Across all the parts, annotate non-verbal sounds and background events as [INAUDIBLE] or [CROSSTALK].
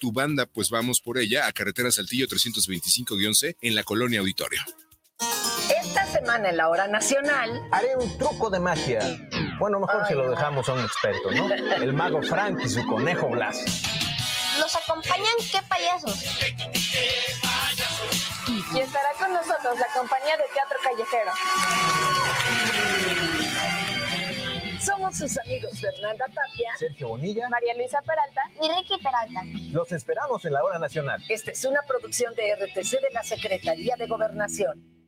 tu banda, pues vamos por ella a Carretera Saltillo 325-C en la Colonia Auditorio. Esta semana en la hora nacional haré un truco de magia. Bueno, mejor si lo dejamos a un experto, ¿no? El mago Frank y su conejo Blas. ¿Nos acompañan qué payasos? Y estará con nosotros la compañía de teatro callejero. Somos sus amigos Fernanda Tapia, Sergio Bonilla, María Luisa Peralta y Ricky Peralta. Los esperamos en la hora nacional. Esta es una producción de RTC de la Secretaría de Gobernación.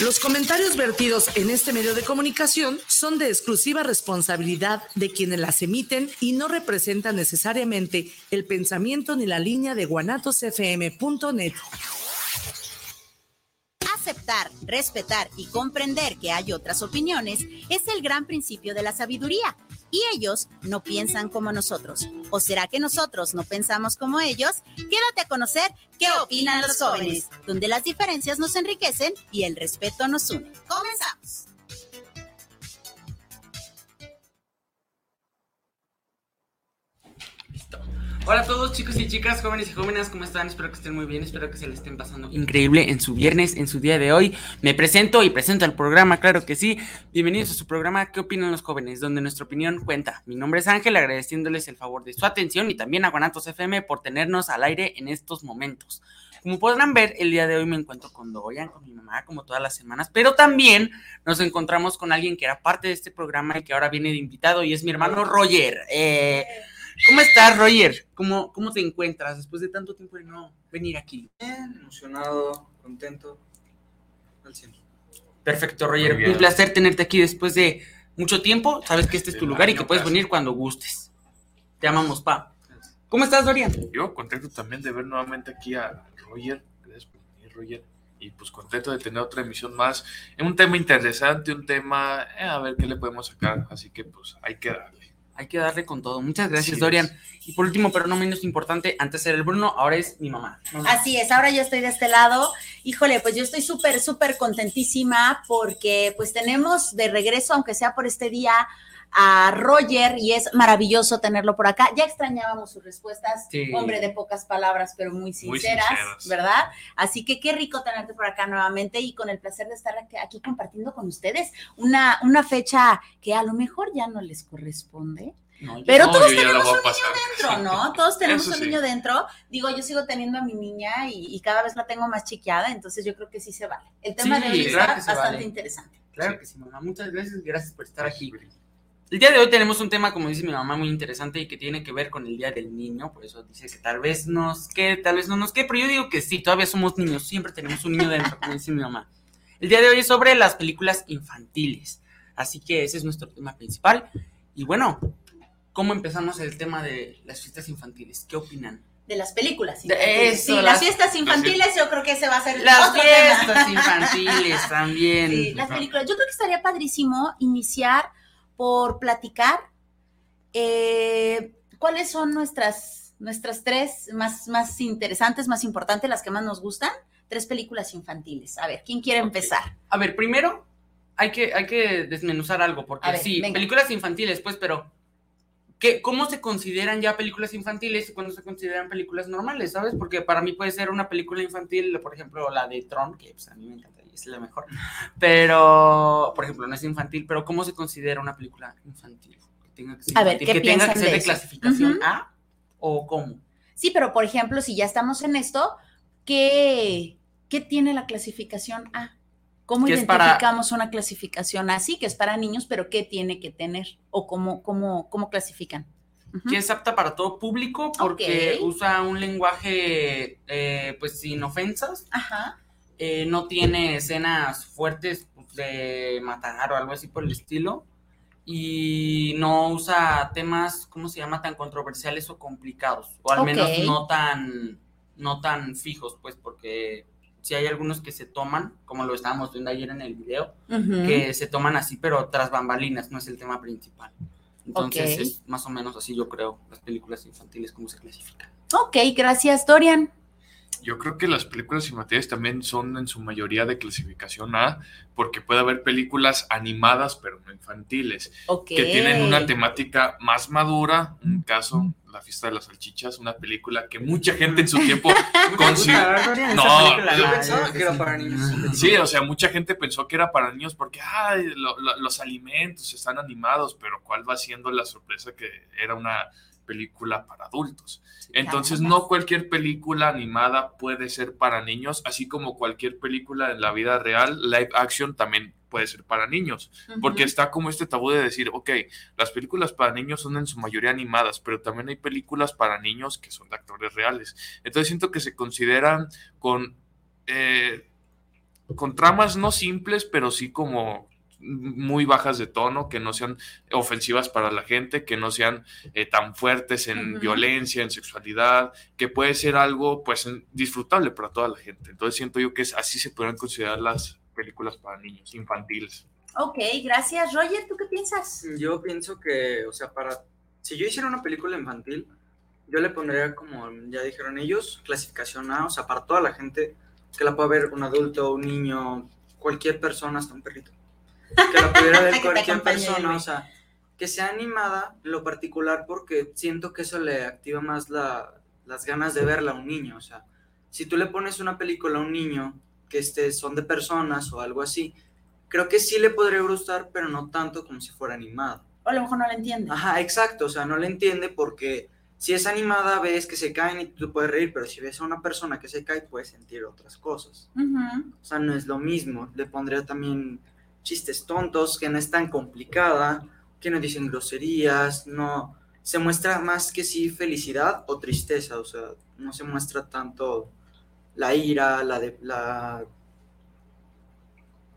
los comentarios vertidos en este medio de comunicación son de exclusiva responsabilidad de quienes las emiten y no representan necesariamente el pensamiento ni la línea de guanatosfm.net. Aceptar, respetar y comprender que hay otras opiniones es el gran principio de la sabiduría y ellos no piensan como nosotros. ¿O será que nosotros no pensamos como ellos? Quédate a conocer qué opinan los jóvenes, donde las diferencias nos enriquecen y el respeto nos une. Comenzamos. Hola a todos chicos y chicas, jóvenes y jóvenes, ¿cómo están? Espero que estén muy bien, espero que se les estén pasando increíble en su viernes, en su día de hoy. Me presento y presento el programa, claro que sí. Bienvenidos a su programa ¿Qué opinan los jóvenes? Donde nuestra opinión cuenta. Mi nombre es Ángel, agradeciéndoles el favor de su atención y también a Guanatos FM por tenernos al aire en estos momentos. Como podrán ver, el día de hoy me encuentro con Dorian, con mi mamá, como todas las semanas, pero también nos encontramos con alguien que era parte de este programa y que ahora viene de invitado y es mi hermano Roger. Eh, ¿Cómo estás, Roger? ¿Cómo, ¿Cómo te encuentras después de tanto tiempo de no venir aquí? Bien, emocionado, contento, al cielo. Perfecto, Roger. Un placer tenerte aquí después de mucho tiempo. Sabes que este es tu lugar y que puedes venir cuando gustes. Te amamos, pa. ¿Cómo estás, Dorian? Yo contento también de ver nuevamente aquí a Roger. Gracias por venir, Roger. Y pues contento de tener otra emisión más. Un tema interesante, un tema, eh, a ver qué le podemos sacar. Así que pues hay que darle hay que darle con todo. Muchas gracias, Dorian. Y por último, pero no menos importante, antes era el Bruno, ahora es mi mamá. Así es, ahora yo estoy de este lado. Híjole, pues yo estoy súper, súper contentísima porque pues tenemos de regreso, aunque sea por este día, a Roger y es maravilloso tenerlo por acá. Ya extrañábamos sus respuestas, hombre de pocas palabras, pero muy sinceras, ¿verdad? Así que qué rico tenerte por acá nuevamente y con el placer de estar aquí compartiendo con ustedes una, una fecha que a lo mejor ya no les corresponde. pero [LAUGHS] todos tenemos un niño dentro, ¿no? Todos tenemos un niño dentro. Digo, yo sigo teniendo a mi niña y, cada vez la tengo más chiqueada, entonces yo creo que sí se vale. El tema de hoy está bastante interesante. Claro que sí, mamá. Muchas gracias, gracias por estar aquí. El día de hoy tenemos un tema, como dice mi mamá, muy interesante y que tiene que ver con el Día del Niño. Por eso dice que tal vez nos quede, tal vez no nos quede, pero yo digo que sí, todavía somos niños, siempre tenemos un niño dentro, como dice mi mamá. El día de hoy es sobre las películas infantiles. Así que ese es nuestro tema principal. Y bueno, ¿cómo empezamos el tema de las fiestas infantiles? ¿Qué opinan? de las películas. Infantiles. sí, las, fiestas infantiles, yo creo que ese va a ser las fiestas infantiles [LAUGHS] también. Sí, las películas. Yo creo que estaría padrísimo iniciar por platicar eh, cuáles son nuestras, nuestras tres más, más interesantes, más importantes, las que más nos gustan. Tres películas infantiles. A ver, ¿quién quiere empezar? A ver, primero hay que, hay que desmenuzar algo, porque sí, películas infantiles, pues, pero ¿qué, ¿cómo se consideran ya películas infantiles y cuándo se consideran películas normales, sabes? Porque para mí puede ser una película infantil, por ejemplo, la de Tron, que pues, a mí me encanta es la mejor. Pero, por ejemplo, no es infantil, pero ¿cómo se considera una película infantil? Que tenga que ser, A ver, ¿qué que, tenga que ser de, clasificación A o cómo. Sí, pero por ejemplo, si ya estamos en esto, ¿qué, qué tiene la clasificación A? ¿Cómo identificamos una clasificación así, que es para niños, pero qué tiene que tener? ¿O cómo, cómo, cómo clasifican? que es apta para todo público porque usa un lenguaje eh, pues sin ofensas. Ajá. Eh, no tiene escenas fuertes de matar o algo así por el estilo. Y no usa temas, ¿cómo se llama?, tan controversiales o complicados. O al menos no tan, no tan fijos, pues, porque sí hay algunos que se toman, como lo estábamos viendo ayer en el video, que se toman así, pero tras bambalinas, no es el tema principal. Entonces es más o menos así, yo creo, las películas infantiles, cómo se clasifican. Ok, gracias, Dorian. Yo creo que las películas infantiles también son en su mayoría de clasificación A, porque puede haber películas animadas pero no infantiles, que tienen una temática más madura. Un caso, La fiesta de las salchichas, una película que mucha gente en su tiempo [LAUGHS] consiguió. No, Yo pensaba que era para niños. [LAUGHS] Sí, o sea, mucha gente pensó que era para niños porque ay, lo- lo- los alimentos están animados, pero ¿cuál va siendo la sorpresa que era una película para adultos? Entonces, no cualquier película animada puede ser para niños, así como cualquier película en la vida real, live action también puede ser para niños, porque está como este tabú de decir, ok, las películas para niños son en su mayoría animadas, pero también hay películas para niños que son de actores reales. Entonces siento que se consideran con, eh, con tramas no simples, pero sí como muy bajas de tono, que no sean ofensivas para la gente, que no sean eh, tan fuertes en violencia, en sexualidad, que puede ser algo pues disfrutable para toda la gente. Entonces siento yo que es, así se podrían considerar las películas para niños, infantiles. Ok, gracias. Roger, ¿tú qué piensas? Yo pienso que, o sea, para. Si yo hiciera una película infantil, yo le pondría, como ya dijeron ellos, clasificación A, o sea, para toda la gente que la pueda ver, un adulto, un niño, cualquier persona, hasta un perrito. Que la pudiera ver cualquier persona, o sea, que sea animada, lo particular, porque siento que eso le activa más la- las ganas de verla a un niño, o sea, si tú le pones una película a un niño que este, son de personas o algo así, creo que sí le podría gustar, pero no tanto como si fuera animado. O a lo mejor no la entiende. Ajá, exacto, o sea, no le entiende porque si es animada ves que se caen y tú puedes reír, pero si ves a una persona que se cae puedes sentir otras cosas. Ujú. O sea, no es lo mismo. Le pondría también chistes tontos, que no es tan complicada, que no dicen groserías, no se muestra más que sí felicidad o tristeza, o sea, no se muestra tanto la ira, la de la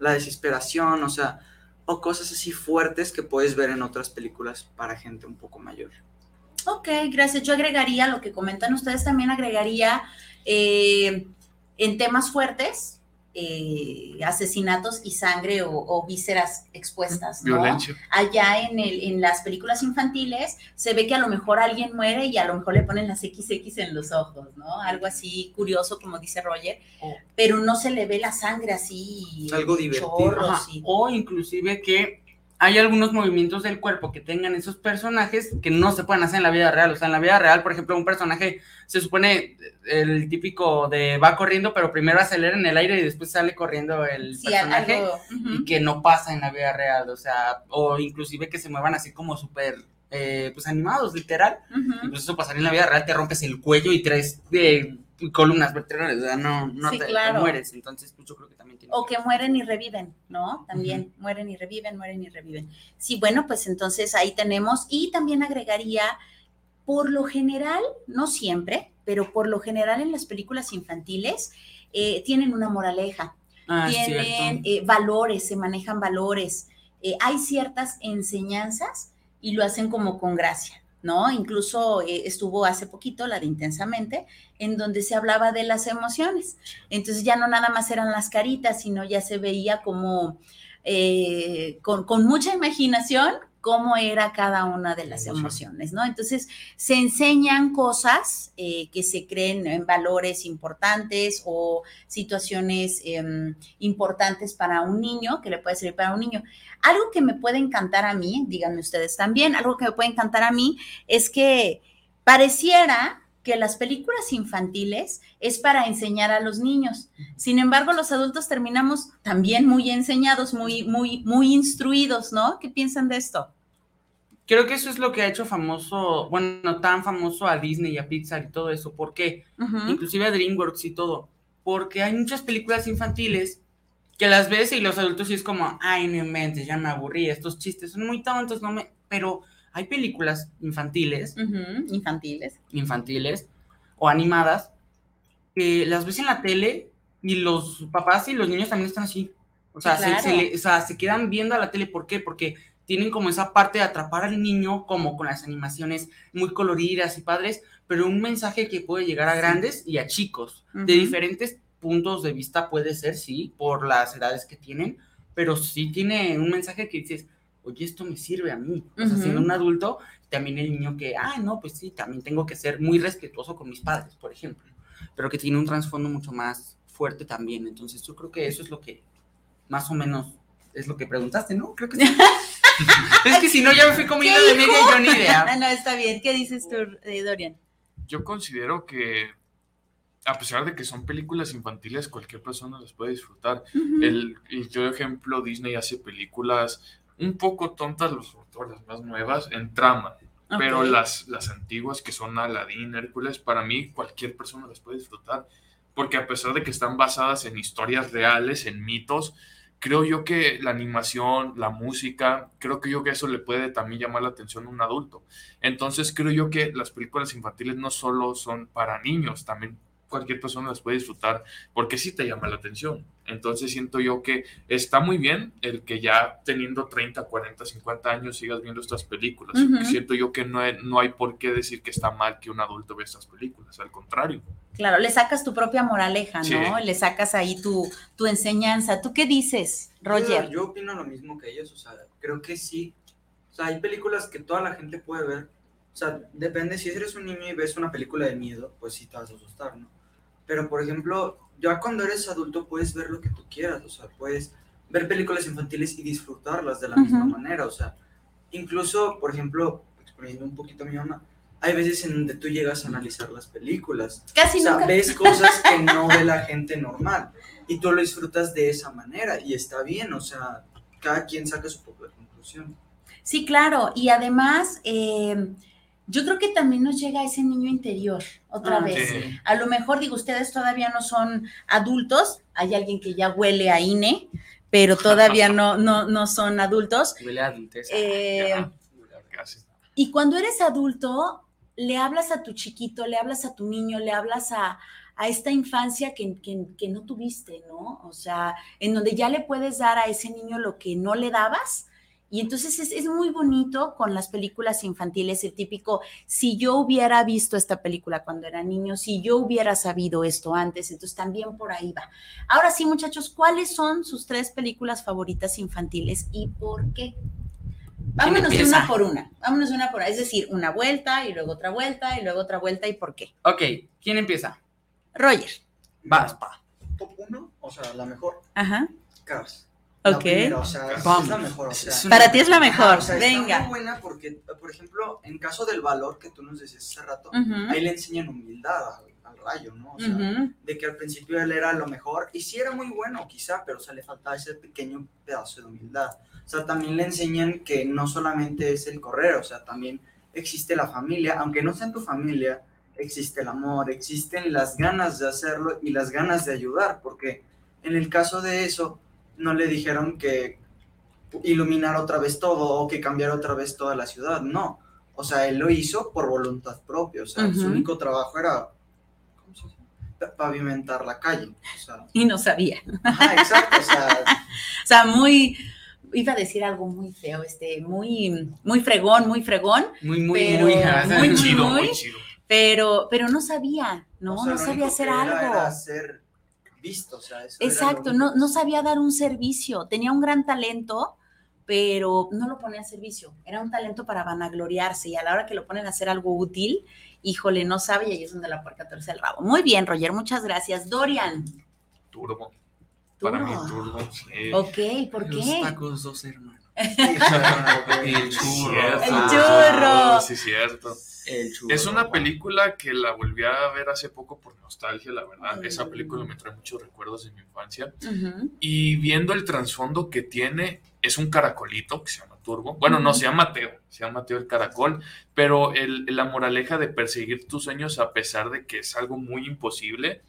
la desesperación, o sea, o cosas así fuertes que puedes ver en otras películas para gente un poco mayor. Ok, gracias. Yo agregaría lo que comentan ustedes, también agregaría eh, en temas fuertes, eh, asesinatos y sangre o, o vísceras expuestas, ¿no? Violencia. Allá en, el, en las películas infantiles se ve que a lo mejor alguien muere y a lo mejor le ponen las XX en los ojos, ¿no? Algo así curioso, como dice Roger, pero no se le ve la sangre así. Algo divertido. chorros Ajá, y- O inclusive que hay algunos movimientos del cuerpo que tengan esos personajes que no se pueden hacer en la vida real. O sea, en la vida real, por ejemplo, un personaje se supone el típico de va corriendo, pero primero acelera en el aire y después sale corriendo el Sí, personaje algo, y que no pasa en la vida real. O sea, o inclusive que se muevan así como súper, eh, pues animados, literal. Ujú. Entonces eso pasaría en la vida real, te rompes el cuello y tres eh, columnas vertebrales, o sea, no, no Sí, te, te mueres. Entonces, pues yo creo que también tiene O que mueren y reviven, ¿no? También mueren y reviven, mueren y reviven. Sí, bueno, pues entonces ahí tenemos. Y también agregaría, por lo general, no siempre, pero por lo general en las películas infantiles eh, tienen una moraleja, Ah, tienen eh, valores, se manejan valores. Eh, hay ciertas enseñanzas y lo hacen como con gracia. ¿No? Incluso eh, estuvo hace poquito la de Intensamente, en donde se hablaba de las emociones. Entonces ya no nada más eran las caritas, sino ya se veía como eh, con, con mucha imaginación cómo era cada una de las emociones, ¿no? Entonces se enseñan cosas eh, que se creen en valores importantes o situaciones em, importantes para un niño, que le puede servir para un niño. Algo que me puede encantar a mí, díganme ustedes también, algo que me puede encantar a mí es que pareciera que las películas infantiles es para enseñar a los niños. Sin embargo, los adultos terminamos también muy enseñados, muy, muy, muy instruidos, ¿no? ¿Qué piensan de esto? Creo que eso es lo que ha hecho famoso, bueno, tan famoso a Disney y a Pixar y todo eso. ¿Por qué? Ujú. Inclusive a DreamWorks y todo. Porque hay muchas películas infantiles que las ves y los adultos sí es como, ay, no inventes, ya me aburrí, estos chistes son muy tontos, no me... Pero hay películas infantiles, Infantiles. infantiles o animadas que las ves en la tele y los papás y los niños también están así. O sea, se- claro. se, le- o sea, se quedan viendo a la tele. ¿Por qué? Porque tienen como esa parte de atrapar al niño, como con las animaciones muy coloridas y padres, pero un mensaje que puede llegar a grandes y a chicos, de diferentes puntos de vista puede ser, sí, por las edades que tienen, pero sí tiene un mensaje que dices, oye, esto me sirve a mí. O sea, siendo un adulto, también el niño que, ah, no, pues sí, también tengo que ser muy respetuoso con mis padres, por ejemplo, pero que tiene un trasfondo mucho más fuerte también. Entonces, yo creo que eso es lo que más o menos es lo que preguntaste, ¿no? Creo que sí. [LAUGHS] es que si no, ya me fui como ¿Qué hilo de media y yo ni idea. [LAUGHS] Ah, no, está bien. ¿Qué dices tú, eh, Dorian? Yo considero que, a pesar de que son películas infantiles, cualquier persona las puede disfrutar. Ujú. El, y yo, ejemplo, Disney hace películas un poco tontas, los, todo las más nuevas, en trama. Pero las, las antiguas que son Aladdin, Hércules, para mí cualquier persona las puede disfrutar. Porque a pesar de que están basadas en historias reales, en mitos, creo yo que la animación, la música, creo que yo que eso le puede también llamar la atención a un adulto. Entonces creo yo que las películas infantiles no solo son para niños, también cualquier persona las puede disfrutar porque sí te llama la atención. Entonces siento yo que está muy bien el que ya teniendo 30, 40, 50 años sigas viendo estas películas. Ujú. Siento yo que no hay, no hay por qué decir que está mal que un adulto vea estas películas, al contrario. Claro, le sacas tu propia moraleja, ¿no? Sí. Le sacas ahí tu, tu enseñanza. ¿Tú qué dices, Roger? Yo, yo opino lo mismo que ellos, o sea, creo que sí. O sea, hay películas que toda la gente puede ver. O sea, depende, si eres un niño y ves una película de miedo, pues sí te vas a asustar, ¿no? Pero, por ejemplo, ya cuando eres adulto puedes ver lo que tú quieras, o sea, puedes ver películas infantiles y disfrutarlas de la misma manera, o sea, incluso, por ejemplo, exponiendo un poquito a mi mamá, hay veces en donde tú llegas a analizar las películas. Casi o sea, nunca. ves cosas que no [LAUGHS] ve la gente normal y tú lo disfrutas de esa manera y está bien, o sea, cada quien saca su propia conclusión. Sí, claro. Y además, eh, yo creo que también nos llega ese niño interior otra Ah, vez. sí. A lo mejor, digo, ustedes todavía no son adultos. Hay alguien que ya huele a INE, pero todavía no, no, no son adultos. Huele a adultez. Eh. Y cuando eres adulto, le hablas a tu chiquito, le hablas a tu niño, le hablas a, a esta infancia que, que- que no tuviste, ¿no? O sea, en donde ya le puedes dar a ese niño lo que no le dabas. Y entonces es, es muy bonito con las películas infantiles, el típico, si yo hubiera visto esta película cuando era niño, si yo hubiera sabido esto antes, entonces también por ahí va. Ahora sí, muchachos, ¿cuáles son sus tres películas favoritas infantiles y por qué? Vámonos de una por una, vámonos de una por una, es decir, una vuelta y luego otra vuelta y luego otra vuelta y por qué. Ok, ¿quién empieza? Roger. Vas, pa. Top 1, o sea, la mejor, Ajá. Cars. La Ok. primera, o sea, es la mejor, o sea. Para ti es la mejor, o sea, Está venga. muy buena porque, por ejemplo, en caso del valor que tú nos decías hace rato, Ujú, ahí le enseñan humildad al, al rayo, ¿no? O sea, ujú. de que al principio él era lo mejor, y sí era muy bueno quizá, pero o sea, le faltaba ese pequeño pedazo de humildad. O sea, también le enseñan que no solamente es el correr, o sea, también existe la familia, aunque no sea en tu familia, existe el amor, existen las ganas de hacerlo y las ganas de ayudar, porque en el caso de eso, no le dijeron que iluminar otra vez todo o que cambiar otra vez toda la ciudad, no. O sea, él lo hizo por voluntad propia, o sea, su único trabajo era ¿cómo se dice? Pavimentar la calle. O sea, Y no sabía. ajá, exacto, o sea, [LAUGHS] O sea, muy, iba a decir algo muy feo, este, muy, muy fregón, muy fregón, Muy, muy, Pero muy. muy Muy chido, muy- muy chido. pero, pero no sabía, ¿no? o sea, no sabía hacer algo. Era ser visto, o sea, eso Exacto, no, no sabía dar un servicio, tenía un gran talento, pero no lo ponía a servicio, era un talento para vanagloriarse y a la hora que lo ponen a hacer algo útil, híjole, no sabe y ahí es donde la puerca torce el rabo. Muy bien, Roger, muchas gracias. Dorian, Turbo. Para mí, Turbo. ok, ¿por Los qué? tacos dos hermanos. [LAUGHS] [LAUGHS] El churro. El Ah, churro. Sí, cierto. El. Es una película que la volví a ver hace poco por nostalgia, la verdad. Esa película me trae muchos recuerdos de mi infancia. Y viendo el trasfondo que tiene, es un caracolito que se llama Turbo. Bueno, no, se llama Teo, se llama Teo el caracol, pero el, la moraleja de perseguir tus sueños a pesar de que es algo muy imposible,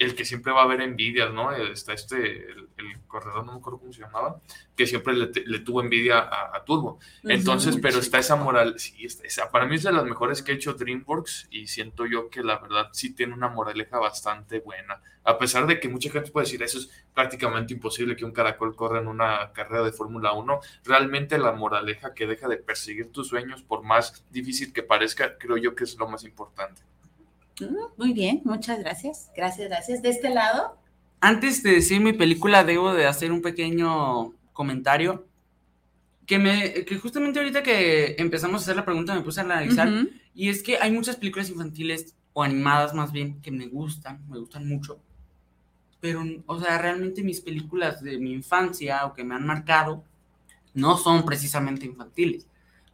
el que siempre va a haber envidias, ¿no? Está este, el, el corredor, no me acuerdo cómo se llamaba, que siempre le, le tuvo envidia a, a Turbo. Entonces, pero está esa moral, sí, está esa. Para mí es de las mejores que ha hecho DreamWorks y siento yo que la verdad sí tiene una moraleja bastante buena. A pesar de que mucha gente puede decir eso es prácticamente imposible que un caracol corra en una carrera de Fórmula 1, realmente la moraleja que deja de perseguir tus sueños, por más difícil que parezca, creo yo que es lo más importante. Muy bien, muchas gracias. Gracias, gracias. De este lado, antes de decir mi película, debo de hacer un pequeño comentario. Que, me, que justamente ahorita que empezamos a hacer la pregunta me puse a analizar. Y es que hay muchas películas infantiles, o animadas más bien, que me gustan, me gustan mucho. Pero, o sea, realmente mis películas de mi infancia o que me han marcado no son precisamente infantiles.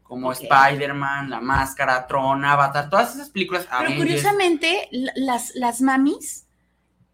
Como Ok. Spider-Man, La Máscara, Tron, Avatar, todas esas películas. Pero Avengers. curiosamente, la- las, las mamis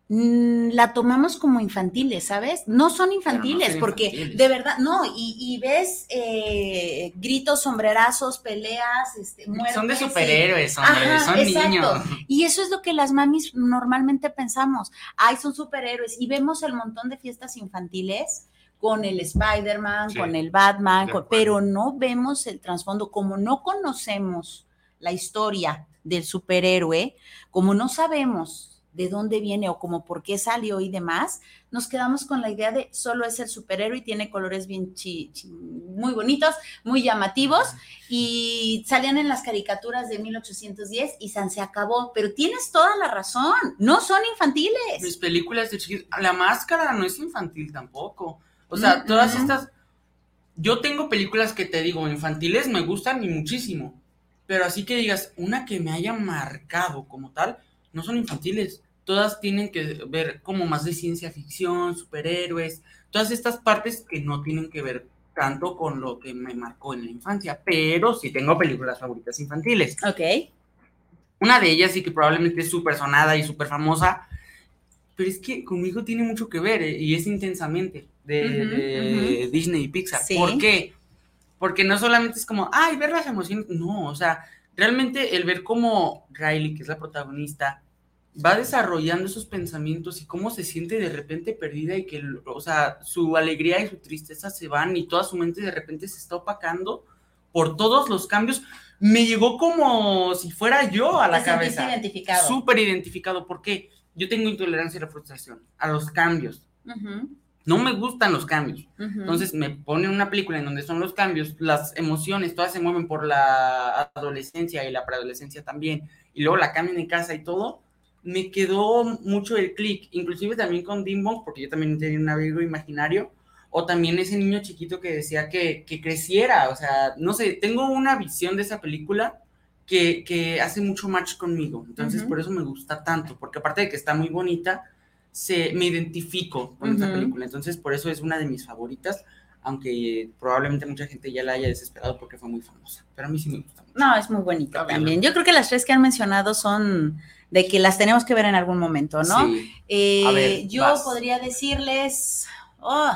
mm, la tomamos como infantiles, ¿sabes? No son infantiles, son porque infantiles. de verdad, no, y, y ves eh, gritos, sombrerazos, peleas, este, muertes. Son de superhéroes, hombre, Ajá, son exacto. niños. Y eso es lo que las mamis normalmente pensamos. Ay, son superhéroes. Y vemos el montón de fiestas infantiles con el Spider-Man, Sí, con el Batman, con- pero no vemos el trasfondo. Como no conocemos la historia del superhéroe, como no sabemos de dónde viene o como por qué salió y demás, nos quedamos con la idea de solo es el superhéroe y tiene colores bien chi- chi- muy bonitos, muy llamativos y salían en las caricaturas de 1810 y San se acabó, pero tienes toda la razón, no son Mis infantiles. películas de chiquitos. La máscara no es infantil tampoco. O sea, Mm, todas mm. estas. Yo tengo películas que te digo, infantiles me gustan y muchísimo. Pero así que digas, una que me haya marcado como tal, no son infantiles. Todas tienen que ver como más de ciencia ficción, superhéroes, todas estas partes que no tienen que ver tanto con lo que me marcó en la infancia. Pero sí tengo películas favoritas infantiles. Ok. Una de ellas sí que probablemente es súper sonada y súper famosa, pero es que conmigo tiene mucho que ver eh, y es intensamente de, Disney y Pixar. Sí. ¿Por qué? Porque no solamente es como, ay, ver las emociones, no, o sea, realmente el ver cómo Riley, que es la protagonista, va desarrollando esos pensamientos y cómo se siente de repente perdida y que, o sea, su alegría y su tristeza se van y toda su mente de repente se está opacando por todos los cambios. Me llegó como si fuera yo a la cabeza. identificado. Súper identificado. ¿Por qué? Yo tengo intolerancia a la frustración, a los cambios. Ujú, No me gustan los cambios. ujú. Entonces me ponen una película en donde son los cambios, las emociones, todas se mueven por la adolescencia y la preadolescencia también, y luego la cambian en casa y todo, me quedó mucho el clic, inclusive también con Dimbong, porque yo también tenía un amigo imaginario, o también ese niño chiquito que decía que, que creciera, o sea, no sé, tengo una visión de esa película que, que hace mucho match conmigo, entonces por eso me gusta tanto, porque aparte de que está muy bonita, se, me identifico con esa Ujú. película, entonces por eso es una de mis favoritas, aunque probablemente mucha gente ya la haya desesperado porque fue muy famosa, pero a mí sí me gusta mucho. No, es muy bonita también. Yo creo que las tres que han mencionado son de que las tenemos que ver en algún momento, ¿no? Sí. Eh, A ver, yo vas. podría decirles, oh,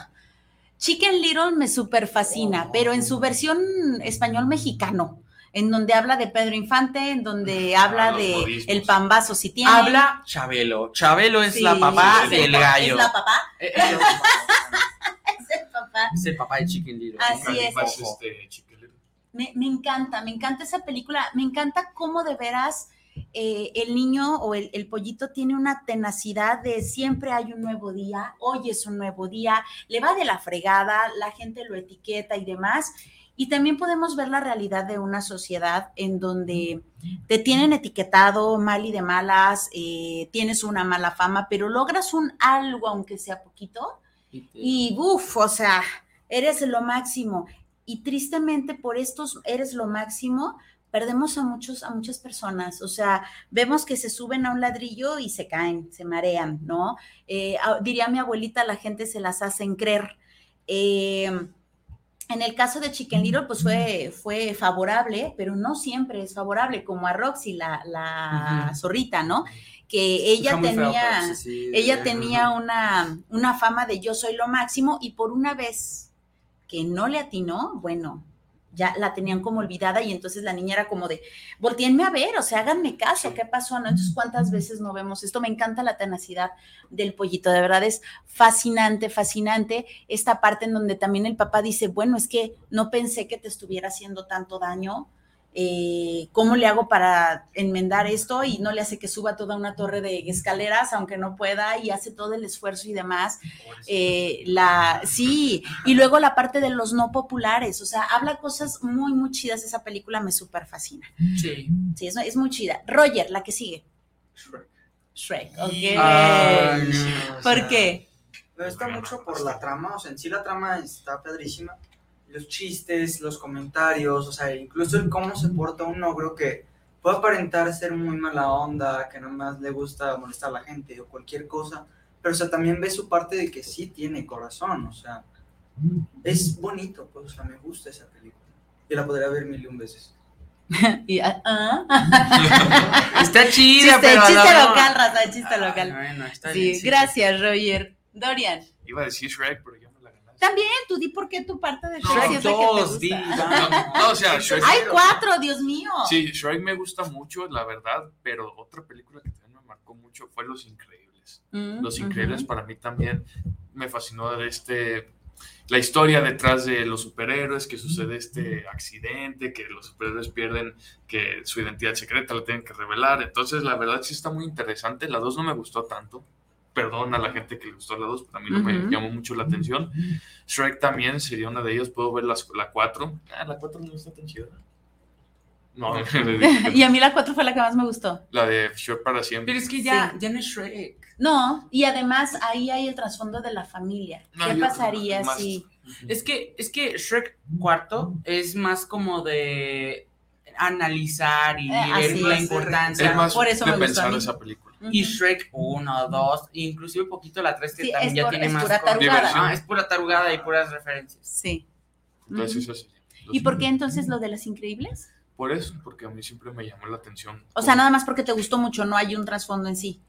Chicken Little me super fascina, pero en su versión español mexicano, en donde habla de Pedro Infante, en donde habla los de modismos. el pambazo si tiene. Habla Chabelo, Chabelo es Sí, la papá del sí. gallo. Es la papá, [LAUGHS] [LAUGHS] es el papá. es el papá de Chicken Little. Así es. Este. Me, me encanta, me encanta esa película, me encanta cómo de veras eh, el niño o el, el pollito tiene una tenacidad de siempre hay un nuevo día, hoy es un nuevo día, le va de la fregada, la gente lo etiqueta y demás. Y también podemos ver la realidad de una sociedad en donde te tienen etiquetado mal y de malas, eh, tienes una mala fama, pero logras un algo, aunque sea poquito, y uff, o sea, eres lo máximo. Y tristemente por estos eres lo máximo, perdemos a muchos, a muchas personas. O sea, vemos que se suben a un ladrillo y se caen, se marean, ¿no? Eh, diría mi abuelita, la gente se las hacen creer. Eh, en el caso de Chicken Little, pues fue, fue favorable, pero no siempre es favorable, como a Roxy, la, la zorrita, ¿no? Que ella feo, tenía, sí, ella tenía una, una fama de yo soy lo máximo y por una vez que no le atinó, bueno, ya la tenían como olvidada y entonces la niña era como de, volteenme a ver, o sea, háganme caso, ¿qué pasó? ¿No? Entonces, ¿cuántas veces no vemos esto? Me encanta la tenacidad del pollito, de verdad es fascinante, fascinante esta parte en donde también el papá dice, bueno, es que no pensé que te estuviera haciendo tanto daño, eh, ¿cómo le hago para enmendar esto? Y no le hace que suba toda una torre de escaleras, aunque no pueda, y hace todo el esfuerzo y demás. Eh, la, sí, y luego la parte de los no populares, o sea, habla cosas muy, muy chidas. Esa película me súper fascina. Sí. Sí, es, es muy chida. Roger, la que sigue. Shrek. Shrek, ok. Ay, no, o ¿Por sea, qué? Me gusta mucho por la trama, o sea, en sí la trama está padrísima. Los chistes, los comentarios, o sea, incluso el cómo se porta un ogro que puede aparentar ser muy mala onda, que nomás le gusta molestar a la gente o cualquier cosa, pero o sea, también ve su parte de que sí tiene corazón, o sea, es bonito, pues, o sea, me gusta esa película. Y la podría ver mil y un veces. [LAUGHS] Y, ah, ah. [LAUGHS] Está chida, chiste, pero chiste local, raza, chiste Ah, local. bueno, está sí, bien, sí. gracias, Roger. Dorian, Iba a decir Shrek, pero también tú di por qué tu parte de Shrek dos, gusta. di, No, no, o sea, [LAUGHS] Shrek. Hay cuatro, Dios mío. Sí, Shrek me gusta mucho, la verdad, pero otra película que también me marcó mucho fue Los Increíbles. Mm, Los Increíbles para mí también me fascinó de este la historia detrás de los superhéroes, que sucede este accidente, que los superhéroes pierden que su identidad secreta la tienen que revelar. Entonces, la verdad sí está muy interesante. La 2 no me gustó tanto. Perdón a la gente que le gustó la 2, pero a mí no me llamó mucho la atención. Shrek también sería una de ellas. Puedo ver las, la 4. Ah, la 4 no está tan chida. No, [LAUGHS] [LAUGHS] Y a mí la cuatro fue la que más me gustó. la de Shrek para siempre. Pero es que ya, ya no es Shrek. No, y además ahí hay el trasfondo de la familia. No, ¿Qué yo- pasaría más- si... Es que, es que Shrek cuarto es más como de analizar y Eh, ver la es. importancia. Es más Por eso de me gustó a pensar mí. esa película. Y Shrek 1, 2, inclusive un poquito la 3 que Sí, también es ya por- tiene es más pura tarugada. Ah, es pura tarugada y puras referencias. Sí. Entonces, eso sí. ¿Y por qué entonces lo de las increíbles? Por eso, porque a mí siempre me llamó la atención. O sea, nada más porque te gustó mucho, no hay un trasfondo en sí.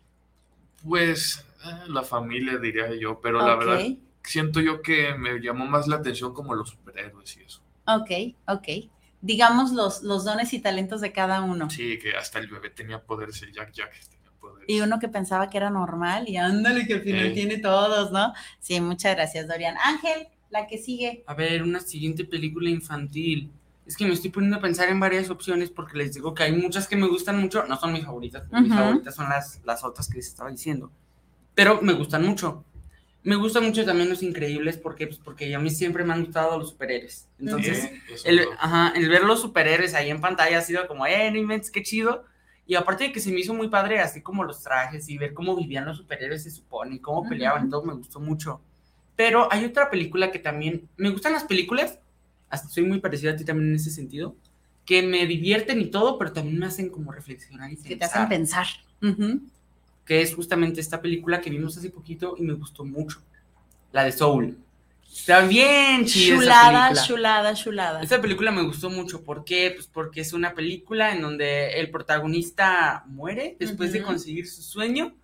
Pues eh, la familia diría yo, pero la verdad siento yo que me llamó más la atención como los superhéroes y eso. Ok, ok. Digamos los, los dones y talentos de cada uno. Sí, que hasta el bebé tenía poderes, el Jack Jack poderes. Y uno que pensaba que era normal y ándale que al final Eh. tiene todos, ¿no? Sí, muchas gracias, Dorian. Ángel, la que sigue. A ver, una siguiente película infantil. Es que me estoy poniendo a pensar en varias opciones porque les digo que hay muchas que me gustan mucho. No son mis favoritas, mis Ujú. favoritas son las, las otras que les estaba diciendo. Pero me gustan mucho. Me gustan mucho también los increíbles porque, pues, porque a mí siempre me han gustado los superhéroes. Entonces, Eh, el, ajá, el ver los superhéroes ahí en pantalla ha sido como, eh, no inventes, qué chido. Y aparte de que se me hizo muy padre, así como los trajes y ver cómo vivían los superhéroes, se supone, y cómo peleaban, y Ujú. todo me gustó mucho. Pero hay otra película que también, me gustan las películas, hasta soy muy parecida a ti también en ese sentido, que me divierten y todo, pero también me hacen como reflexionar y Que te hacen pensar. Que es justamente esta película que vimos hace poquito y me gustó mucho, la de Soul. Está bien chida esa Chulada, película. chulada, chulada. Esta película me gustó mucho. ¿Por qué? Pues porque es una película en donde el protagonista muere después de Ujú. conseguir su sueño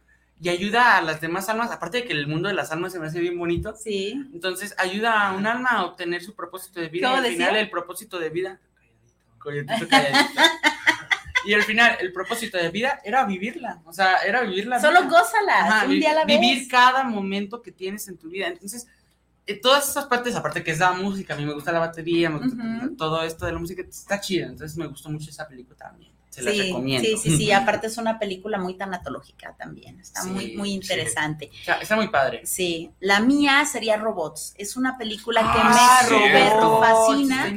y ayuda a las demás almas. Aparte de que el mundo de las almas se me hace bien bonito. Sí. Entonces ayuda a un alma a obtener su propósito de vida. ¿Cómo y al decía? final el propósito de vida. Calladito. [LAUGHS] y al final el propósito de vida era vivirla. O sea, era vivirla. Solo gózala, un vi- día a la vez. Vivir cada momento que tienes en tu vida. Entonces, todas esas partes, aparte que es la música, a mí me gusta la batería, me gusta todo esto de la música, está chida. Entonces me gustó mucho esa película también. Se la recomiendo. sí, sí, sí. [LAUGHS] Aparte es una película muy tanatológica también. Está Sí, muy, muy sí. interesante. Está, está muy padre. Sí. La mía sería Robots. Es una película que Ah, me Robots, fascina.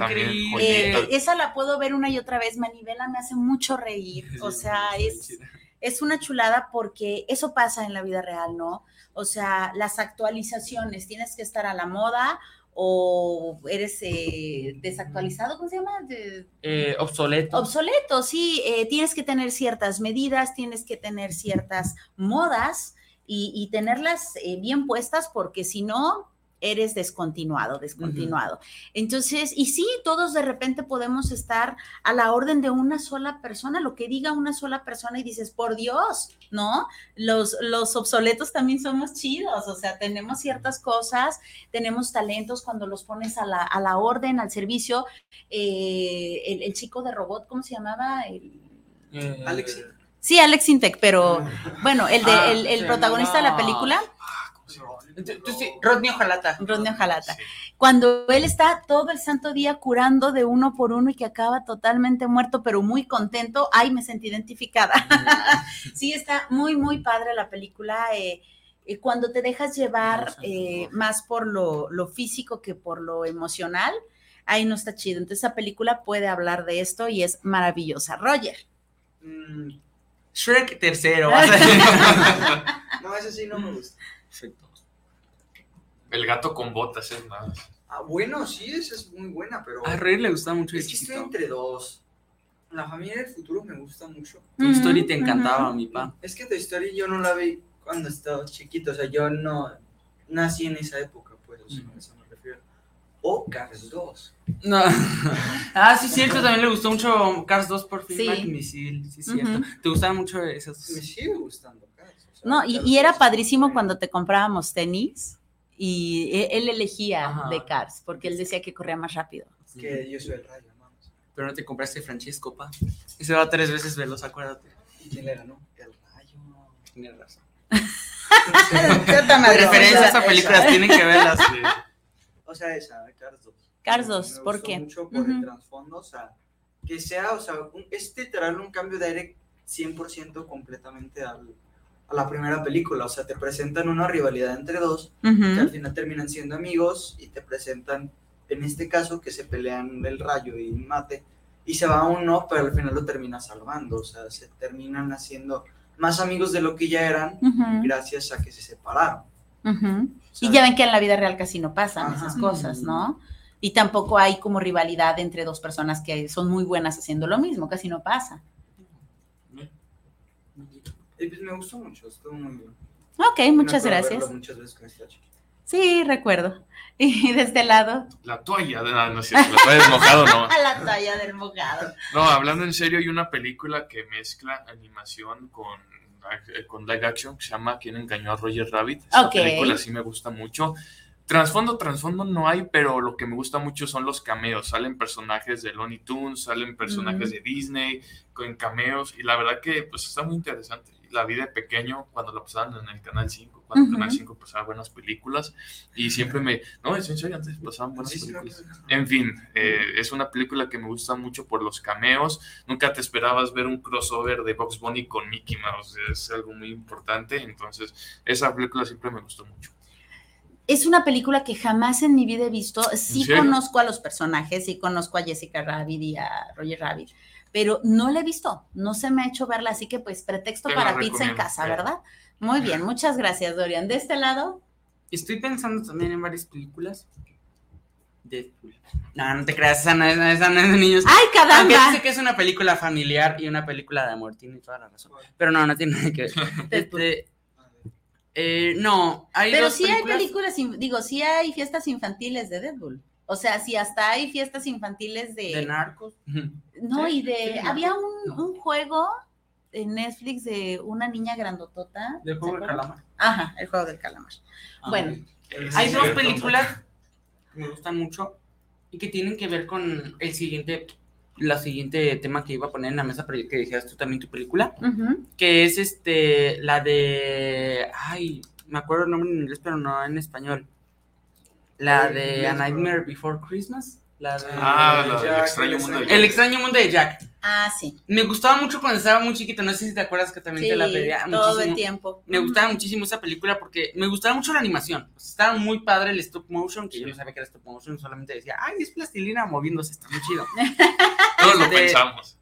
Eh, esa la puedo ver una y otra vez. Manivela me hace mucho reír. O sea, es, es una chulada porque eso pasa en la vida real, ¿no? O sea, las actualizaciones, tienes que estar a la moda o eres eh, desactualizado, ¿cómo se llama? De- Eh, obsoleto. obsoleto, sí, eh, tienes que tener ciertas medidas, tienes que tener ciertas modas y, y tenerlas bien puestas porque si no, eres descontinuado, descontinuado. Entonces, y sí, todos de repente podemos estar a la orden de una sola persona, lo que diga una sola persona y dices, por Dios, ¿no? Los, los obsoletos también somos chidos, o sea, tenemos ciertas cosas, tenemos talentos cuando los pones a la, a la orden, al servicio. Eh, el, el chico de robot, ¿cómo se llamaba? El- Eh, Alex. Sí, Alex Intec, pero bueno, el, de, Ah, el, el protagonista de la película, sí, Rodney Ojalata. Rodney Ojalata. Cuando él está todo el santo día curando de uno por uno y que acaba totalmente muerto, pero muy contento, ay, me sentí identificada. [LAUGHS] sí, está muy, muy padre la película. eh, eh, cuando te dejas llevar eh, más por lo, lo físico que por lo emocional, ahí no está chido. Entonces, esa película puede hablar de esto y es maravillosa. Roger. Mm, Shrek tercero. [LAUGHS] [LAUGHS] no, ese sí no me gusta. Perfecto. El gato con botas es más. Ah, bueno, sí, esa es muy buena, pero. A Rey le gustaba mucho Es que estoy entre dos. La familia del futuro me gusta mucho. Tu story te encantaba, mi pa. Es que Toy Story yo no la vi cuando estaba chiquito, o sea, yo no nací en esa época, pues, o sea, a eso me refiero. O Cars 2. No. [LAUGHS] Ah, sí, cierto, también le gustó mucho Cars 2 por fin. Sí. Mac Misil, sí, cierto. ¿Te gustaban mucho esos? Me sigue gustando Cars. o sea, No, y, Cars y era 2. padrísimo cuando te comprábamos tenis y e- él elegía Ajá. de Cars porque él decía que corría más rápido. Que yo soy el rayo, vamos. Pero no te compraste Francesco, pa. Y se va tres veces veloz, acuérdate. ¿Y quién le ganó? El rayo. Tienes razón. [LAUGHS] Referencias esa- a películas, tienen que verlas. Sí. O sea, esa, Cars 2. Cars Me 2, ¿por qué? mucho por el Ujú. trasfondo, o sea, que sea, o sea, un- es literal un cambio de aire 100% completamente al, a la primera película, o sea, te presentan una rivalidad entre dos, que al final terminan siendo amigos y te presentan, en este caso, que se pelean el rayo y mate, y se va uno, pero al final lo termina salvando, o sea, se terminan haciendo más amigos de lo que ya eran gracias a que se separaron. Y ya ven que en la vida real casi no pasan Ajá. esas cosas, ¿no? Y tampoco hay como rivalidad entre dos personas que son muy buenas haciendo lo mismo, casi no pasa. Y pues me gustó mucho, estuvo muy bien. Ok, muchas gracias. verlo muchas veces con esta chica. Sí, recuerdo. [LAUGHS] Y de este lado, La toalla, de- no, no es cierto, la toalla del mojado no. [LAUGHS] la talla del mojado. No, hablando en serio, hay una película que mezcla animación con, eh, con live action que se llama ¿Quién engañó a Roger Rabbit? Esa Ok. película sí me gusta mucho. Trasfondo, trasfondo no hay, pero lo que me gusta mucho son los cameos. Salen personajes de Looney Tunes, salen personajes Mm. de Disney con cameos y la verdad que pues está muy interesante. La vida de pequeño, cuando lo pasaban en el Canal 5, cuando el. Canal 5 pasaba buenas películas y siempre me... No, es en serio, antes pasaban buenas Sí, sí, me películas. En fin, eh, es una película que me gusta mucho por los cameos. Nunca te esperabas ver un crossover de Box Bunny con Mickey Mouse. Es algo muy importante. Entonces, esa película siempre me gustó mucho. Es una película que jamás en mi vida he visto. Sí conozco a los personajes, sí conozco a Jessica Rabbit y a Roger Rabbit, pero no la he visto. No se me ha hecho verla, así que pues pretexto para pizza en casa. ¿verdad? Muy bien, muchas gracias, Dorian. De este lado, Estoy pensando también en varias películas. Deadpool. No, no te creas, esa no es, esa no es de niños. ¡ay, Aunque caramba! sé que es una película familiar y una película de amor, tiene toda la razón. Pero no, no tiene nada que ver. [LAUGHS] Deadpool. Este, eh, no, hay Pero dos sí películas. hay películas, digo, sí hay fiestas infantiles de Deadpool. O sea, sí hasta hay fiestas infantiles de... de narcos. no, y de... Había un, juego en Netflix de una niña grandotota. De ¿se juego de acuerdan? calamar. Ajá, el juego del calamar. Bueno, Hay dos películas que me gustan mucho y que tienen que ver con el siguiente, la siguiente tema que iba a poner en la mesa, pero que dijeras tú también tu película, que es este, la de, ay, me acuerdo el nombre en inglés, pero no en español. La de A Nightmare. Before Christmas. La de... Ah, la del Jack, extraño el mundo de El extraño mundo de Jack. Ah, sí. Me gustaba mucho cuando estaba muy chiquito, no sé si te acuerdas que también Sí, te la pedía todo muchísimo. el tiempo. Me gustaba muchísimo esa película porque me gustaba mucho la animación. Estaba muy padre el stop motion, que yo no sabía que era stop motion, solamente decía, ay, es plastilina moviéndose, está muy chido. [LAUGHS] Todos lo pensamos.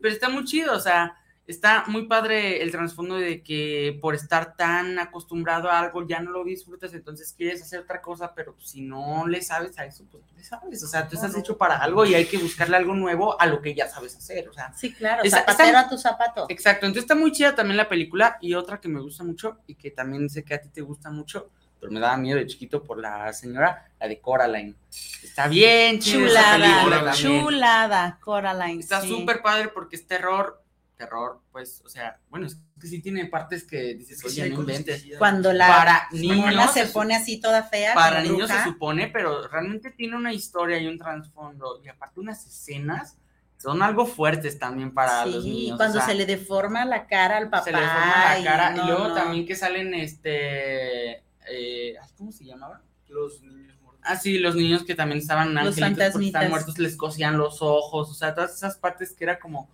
Pero está muy chido, o sea, está muy padre el trasfondo de que por estar tan acostumbrado a algo ya no lo disfrutas, entonces quieres hacer otra cosa, pero si no le sabes a eso, pues no le sabes. O sea, tú estás hecho para algo y hay que buscarle algo nuevo a lo que ya sabes hacer. O sea, Sí, claro, Está- zapatero está- a tu zapato. Exacto, entonces está muy chida también la película y otra que me gusta mucho y que también sé que a ti te gusta mucho, pero me daba miedo de chiquito por la señora, la de Coraline. Está bien Chulada, chulada, Coraline. Está sí. súper padre porque es terror, terror, pues, o sea, bueno, es que sí tiene partes que dices, sí oye, hay no inventes. sí. Cuando la Para niños se se pone así toda fea. Para niños se supone, pero realmente tiene una historia y un trasfondo y aparte unas escenas son algo fuertes también para los Sí, niños. o cuando sea, se le deforma la cara al papá. se le forma la cara. no, y luego no. también que salen este. eh, ¿Cómo se llamaba? Los niños muertos. Ah, sí, los niños que también estaban Los angelitos porque estaban muertos, les cosían los ojos, o sea, todas esas partes que era como.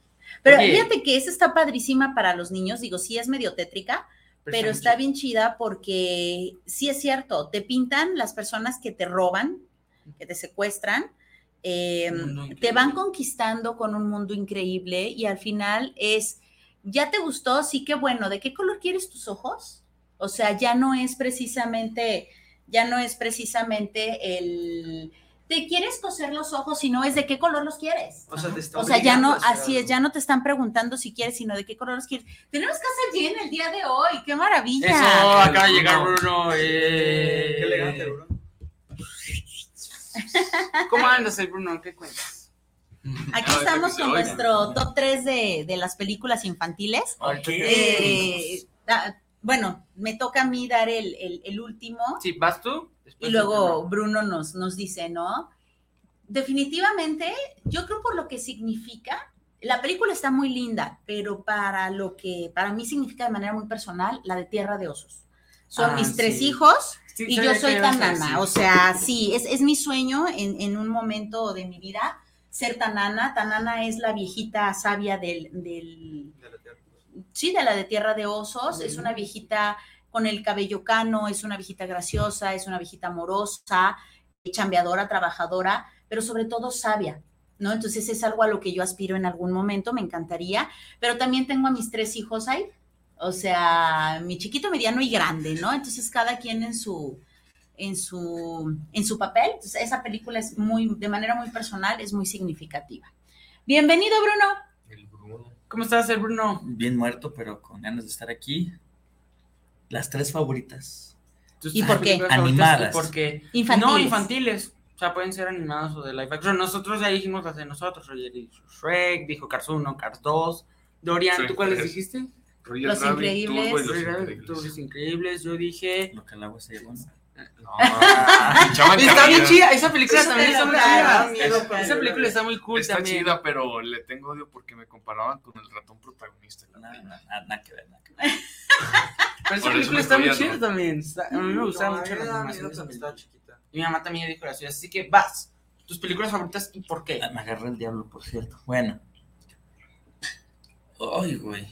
Pero oye, fíjate que esa está padrísima para los niños. Digo, sí es medio tétrica, pero está bien chida porque sí es cierto, te pintan las personas que te roban, que te secuestran, eh, te van conquistando con un mundo increíble y al final es ¿Ya te gustó? Sí, qué bueno. ¿De qué color quieres tus ojos? O sea, ya no es precisamente, ya no es precisamente el te quieres coser los ojos, sino es de qué color los quieres. O sea, te está O sea, ya no, así es, ya no te están preguntando si quieres, sino de qué color los quieres. Tenemos casa llena el día de hoy, qué maravilla. Eso, acaba de llegar Bruno. eh. Qué elegante, Bruno. [LAUGHS] ¿Cómo andas, el Bruno? ¿Qué cuentas? Aquí estamos con nuestro top 3 de, de las películas infantiles. Ok. Eh, bueno, me toca a mí dar el, el- el último Sí, ¿vas tú? Después y luego Bruno nos, nos dice, ¿no? Definitivamente, yo creo por lo que significa, la película está muy linda, pero para lo que para mí significa de manera muy personal, la de Tierra de Osos. Son Ah, mis tres hijos Sí, y yo soy ibas a tan decir. nana. O sea, sí, es, es mi sueño en, en un momento de mi vida ser tan nana. Tan nana es la viejita sabia del, del sí, de la de Tierra de Osos. Es una viejita con el cabello cano, es una viejita graciosa, es una viejita amorosa, chambeadora, trabajadora, pero sobre todo sabia. ¿No? Entonces es algo a lo que yo aspiro en algún momento, me encantaría, pero también tengo a mis tres hijos ahí, o sea, mi chiquito, mediano y grande, ¿no? Entonces cada quien en su, en su, en su papel. Entonces, esa película es muy, de manera muy personal, es muy significativa. Bienvenido, Bruno. ¿Cómo estás, el Bruno? Bien muerto, pero con ganas de estar aquí. Las tres favoritas. ¿Tus ¿Y por qué? Animadas. y por qué? Infantiles. No, infantiles. O sea, pueden ser animadas o de live action. Nosotros ya dijimos las de nosotros. Roger dijo Shrek, dijo Cars 1, Cars 2. Dorian, Sí, ¿tú cuáles es- dijiste? Roger Los Rabbit, Increíbles. Turbo y Los Roger, Increíbles. tú, Los Increíbles. Yo dije. Lo que el agua se llevó. ¿no? No, [LAUGHS] pinchaban Está bien chida. Esa película Eso también está muy da, chida. pero- Esa película está muy cool Está también. chida, pero le tengo odio porque me comparaban con el ratón protagonista. la Nada, película. nada, nada que ver, nada que ver. [LAUGHS] Pero esa película me está muy chida ¿no? también. Está- a mí me gustaba No, mucho la animación. Y mi mamá también dijo las suyas. Así que vas. Tus películas favoritas y por qué. Ah, Me agarré el diablo, por cierto. Bueno. Ay, güey.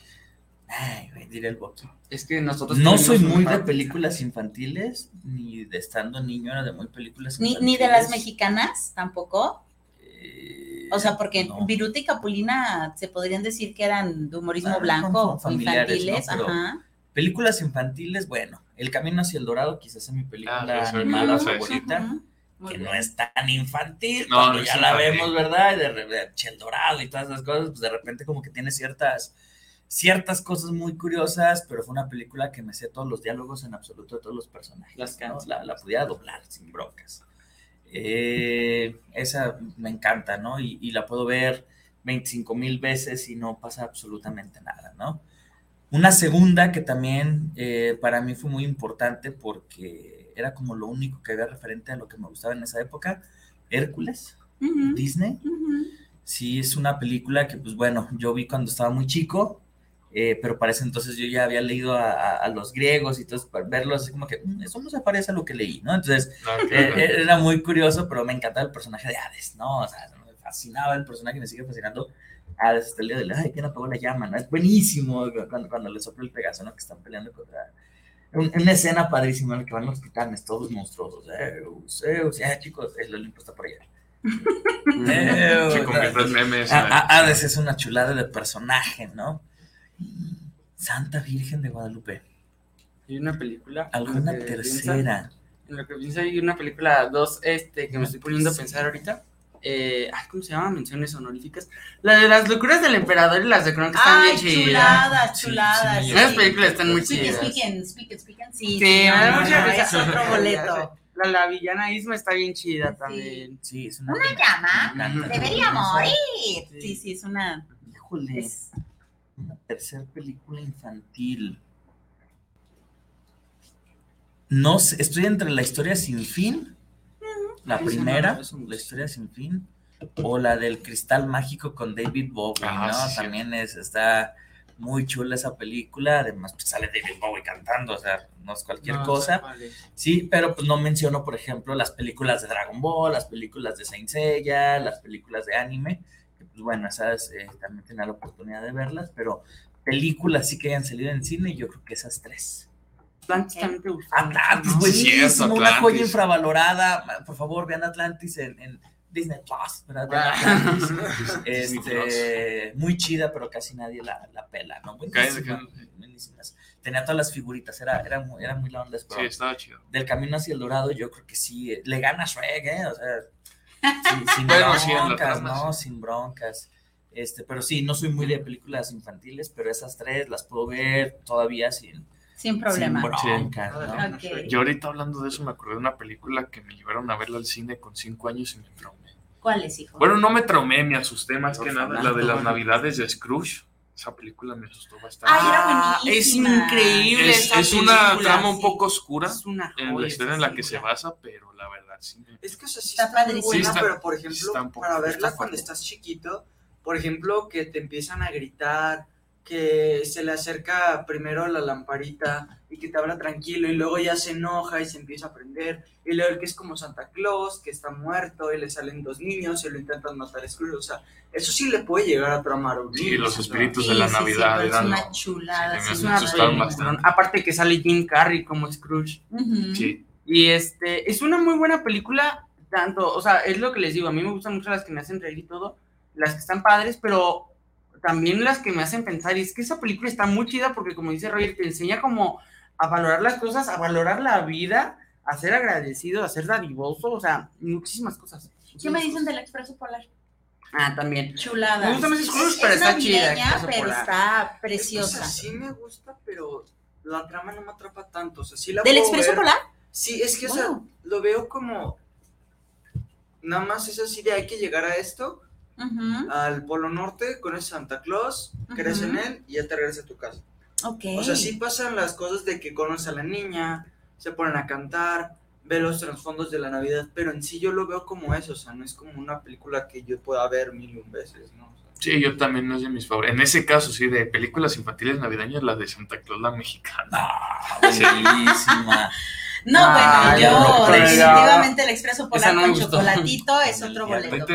Ay, güey, diré el boqui. Es que nosotros. No soy muy de películas infantiles, ni de estando niño era de muy películas Ni, infantiles. ni de las mexicanas tampoco. Eh, O sea, porque no. Viruta y Capulina se podrían decir que eran de humorismo Ah, blanco son o familiares, infantiles. ¿no? Pero- Ajá. Películas infantiles, bueno, El Camino hacia el Dorado quizás es mi película Ah, animada sí, sí. favorita. Que no es tan infantil, No, cuando ya la infantil. vemos, ¿verdad? Y de repente, el dorado y todas esas cosas, pues de repente como que tiene ciertas, ciertas cosas muy curiosas, pero fue una película que me sé todos los diálogos en absoluto de todos los personajes. Las ¿no? La, la pudiera doblar sin broncas. Eh, esa me encanta, ¿no? Y, y la puedo ver 25 mil veces y no pasa absolutamente nada, ¿no? Una segunda que también eh, para mí fue muy importante porque era como lo único que había referente a lo que me gustaba en esa época, Hércules, Ujú, Disney. ujú. Sí, es una película que, pues bueno, yo vi cuando estaba muy chico, eh, pero para ese entonces yo ya había leído a, a- a los griegos y entonces para verlo así como que "Mm, eso no se parece a lo que leí, ¿no? Entonces No, eh, claro. eh, era muy curioso, pero me encantaba el personaje de Hades, ¿no? O sea, me fascinaba el personaje, me sigue fascinando Hades hasta el día de hoy. Ay, ¿quién apagó la llama? ¿no? Es buenísimo cuando, cuando le sopla el Pegaso, ¿no? Que están peleando contra... un- Una escena padrísima en la que van los titanes, todos monstruosos. Zeus, Zeus, ya chicos, el Olimpo está por allá. Zeus, [LAUGHS] Se convirtió en meme a- esa. a- Hades es una chulada de personaje, ¿no? Santa Virgen de Guadalupe. Hay una película. Alguna tercera. piensa- en lo que piensa hay una película, dos, este, que me estoy poniendo a pensar ahorita. Eh, ay, ¿cómo se llama? Menciones honoríficas. La de las locuras del emperador y las de Cronk están Ay, bien chidas. chuladas, Sí, chuladas. sí, sí. Esas películas están muy Speak, chidas. sí. Sí, no, no, no, es otro [LAUGHS] boleto. La, la villana Isma está bien chida también. Sí, es una... Una llama debería morir. Sí. Sí, sí, es una. Híjole, es- una tercera película infantil. No sé, estoy entre la historia sin fin, la primera, la historia sin fin, o la del cristal mágico con David Bowie, Ah, ¿no? sí, También es, está muy chula esa película, además pues, sale David Bowie cantando, o sea, no es cualquier No, cosa. vale. Sí, pero pues no menciono, por ejemplo, las películas de Dragon Ball, las películas de Saint Seiya, las películas de anime, que pues bueno, esas eh, también tenía la oportunidad de verlas, pero películas sí que hayan salido en cine, yo creo que esas tres. Atlantis también te gustó. Atlantis, pues, buenísimo, cierto, una joya Atlantis. infravalorada. Por favor, vean Atlantis en, en Disney Plus, ¿verdad? Ah. [LAUGHS] este, muy chida, pero casi nadie la, la pela, ¿no? Buenísima, buenísimas. Tenía todas las figuritas, era, era, muy, era muy la onda. Sí, estaba chido. Del camino hacia el dorado, yo creo que sí, eh, le gana Shrek, ¿eh? O sea, sin, Bueno, broncas, ¿no? Sin broncas. Este, pero sí, no soy muy de películas infantiles, pero esas tres las puedo ver todavía sin, Sin problema. sin broncas, ¿no? Ok. Yo ahorita hablando de eso me acordé de una película que me llevaron a verla al cine con cinco años y me traumé. ¿Cuál es, hijo? Bueno, no me traumé, me asusté más que nada. La de las navidades de Scrooge. Esa película me asustó bastante. Ah. Es increíble. es, esa es una trama un poco oscura Es una en la joya en la que se basa, pero la verdad sí. me- Es que, o sea, sí Está está, muy padrísimo. buena, Sí está- pero por ejemplo, para verla cuando estás chiquito, por ejemplo, que te empiezan a gritar, que se le acerca primero la lamparita y que te habla tranquilo y luego ya se enoja y se empieza a prender y luego el que es como Santa Claus, que está muerto y le salen dos niños y lo intentan matar a Scrooge, o sea, eso sí le puede llegar a tramar a un Sí, los espíritus de la sí, sí, Navidad pero es eran. una lo- chulada. sí, sí, me es una. Aparte que sale Jim Carrey como Scrooge. Sí, Y este, es una muy buena película, tanto, o sea, es lo que les digo, a mí me gustan mucho las que me hacen reír y todo, las que están padres, pero también las que me hacen pensar, y es que esa película está muy chida porque como dice Roger, te enseña como a valorar las cosas, a valorar la vida, a ser agradecido, a ser dadivoso, o sea, muchísimas cosas. ¿Qué me dicen del Expreso Polar? Ah, también. Chulada. Me gusta más Es- pero es está chida, pero Polar. está Es que, o preciosa. sea, sí me gusta, pero la trama no me atrapa tanto, o sea, sí la ¿Del puedo Expreso ver. Polar? Sí, es que, o sea, lo veo como. Nada más es así de hay que llegar a esto, Al Polo Norte, con ese Santa Claus, crees Ujú. en él y ya te regresas a tu casa. Ok. O sea, sí pasan las cosas de que conoces a la niña, se ponen a cantar, ve los trasfondos de la Navidad, pero en sí yo lo veo como eso, o sea, no es como una película que yo pueda ver mil y un veces, ¿no? O sea, sí, yo también no es de mis favoritos. En ese caso, sí, de películas infantiles navideñas, la de Santa Claus, la mexicana. No, [LAUGHS] Ah, bueno, yo definitivamente el Expreso Polar no con chocolatito es [LAUGHS] otro boleto.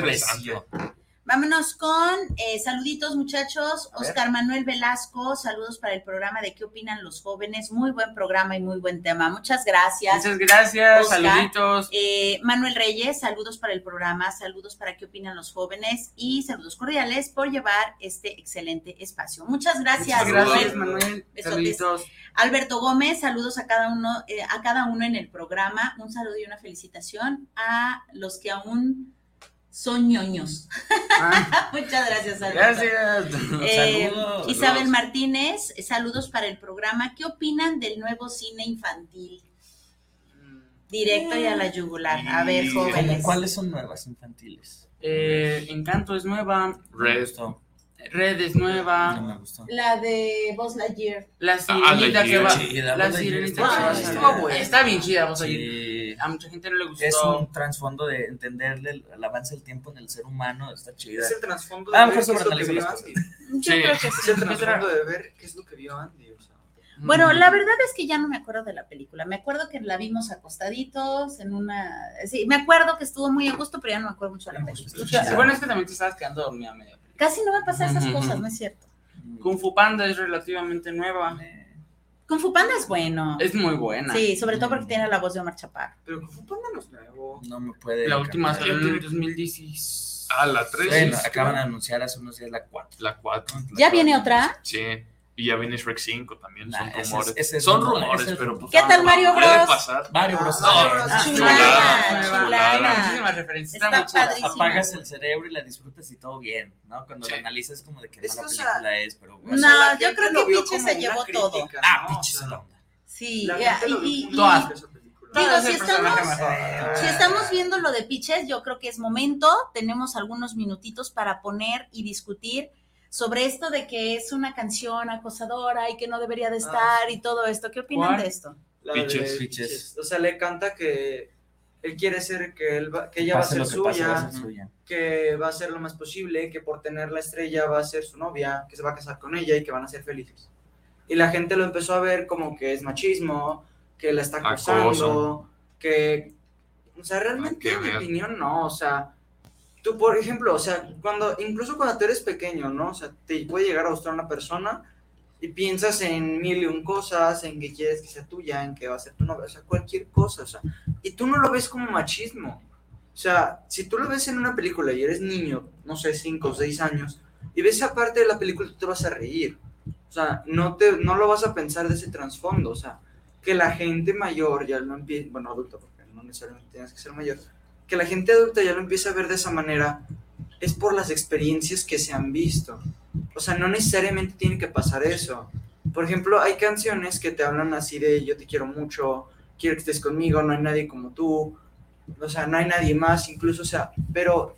Vámonos con eh, saluditos, muchachos. Oscar Manuel Velasco, saludos para el programa de qué opinan los jóvenes. Muy buen programa y muy buen tema. Muchas gracias. Muchas gracias, Oscar. saluditos. Eh, Manuel Reyes, saludos para el programa, saludos para qué opinan los jóvenes y saludos cordiales por llevar este excelente espacio. Muchas gracias. Muchas gracias, Manuel. Manuel. Saluditos. Alberto Gómez, saludos a cada uno, eh, a cada uno en el programa. Un saludo y una felicitación a los que aún son ñoños. Ah, [LAUGHS] Muchas gracias, Alberto. gracias. Eh, Saludos. Isabel Martínez, saludos para el programa. ¿Qué opinan del nuevo cine infantil? Directo y a la yugular. A ver, Y- ¿Cómo- jóvenes. ¿Cuáles son nuevas infantiles? Eh, Encanto es nueva, Red. Red es No nueva, me gustó. La de Buzz Lightyear. la Ah, sirenita la que va. chida, La sirenita está que va a. Está bien chida, vos Sí. A mucha gente no le gustó. Es un trasfondo de entenderle el, el avance del tiempo en el ser humano, está chida. Es el trasfondo Ah, de ver mejor qué es lo que sobreanalizo vio las cosas. Andy. Yo Sí. creo que Es sí. el trasfondo de ver qué es lo que vio Andy, o sea. Bueno, la verdad es que ya no me acuerdo de la película. Me acuerdo que la vimos acostaditos en una. Sí, me acuerdo que estuvo muy a gusto, pero ya no me acuerdo mucho de la película. Sí, Bueno, es que también te estabas quedando dormida medio. Casi no me pasan esas cosas, ¿no es cierto? Kung Fu Panda es relativamente nueva. Kung Fu Panda es bueno. Es muy buena. Sí, sobre todo porque tiene la voz de Omar Chaparro. Pero Kung Fu Panda no es nuevo. No me puede. La última salió en el 2016. Ah, la 3. Bueno, acaban de anunciar hace unos días la 4. La 4. ¿Ya viene otra? Sí. Y ya viene Shrek 5 también. Nah, son ese rumores. ese es son rumor, rumores, es pero pues, ¿Qué tal Mario puede Bros? pasar. Mario Bros. Ah, bien. chulada. Muchísimas referencias. Está Está muy chida. padrísimo. Apagas el cerebro y la disfrutas y todo bien, ¿no? Cuando Sí. la analizas como de qué mala o sea, película es, pero... Bueno. No, yo creo que Piche se llevó crítica, todo. ¿no? Ah, O pinches sea, la onda. Sí, la y- Todas. Digo, si estamos-. Si estamos viendo lo de Piches, yo creo que es momento, tenemos algunos minutitos para poner y discutir sobre esto de que es una canción acosadora y que no debería de estar y todo esto. ¿Qué opinan ¿Cuál? de esto? La de Pitches. Pitches. O sea, le canta que él quiere ser, que, él va- que ella va a ser lo que pase, va a suya, suya. que va a ser lo más posible, que por tener la estrella va a ser su novia, que se va a casar con ella y que van a ser felices. Y la gente lo empezó a ver como que es machismo, que la está acosando, Acoso. que... O sea, realmente en mi opinión no, o sea... Tú, por ejemplo, o sea, cuando, incluso cuando tú eres pequeño, ¿no? O sea, te puede llegar a gustar una persona y piensas en mil y un cosas, en que quieres que sea tuya, en que va a ser tu novia, o sea, cualquier cosa, o sea, y tú no lo ves como machismo. O sea, si tú lo ves en una película y eres niño, no sé, 5 o 6 años, y ves esa parte de la película, tú te vas a reír. O sea, no, te, no lo vas a pensar de ese trasfondo. O sea, que la gente mayor ya no empieza, bueno, adulta, porque no necesariamente tienes que ser mayor, que la gente adulta ya lo empieza a ver de esa manera, es por las experiencias que se han visto. O sea, no necesariamente tiene que pasar eso. Por ejemplo, hay canciones que te hablan así de yo te quiero mucho, quiero que estés conmigo, no hay nadie como tú, o sea, no hay nadie más, incluso, o sea, pero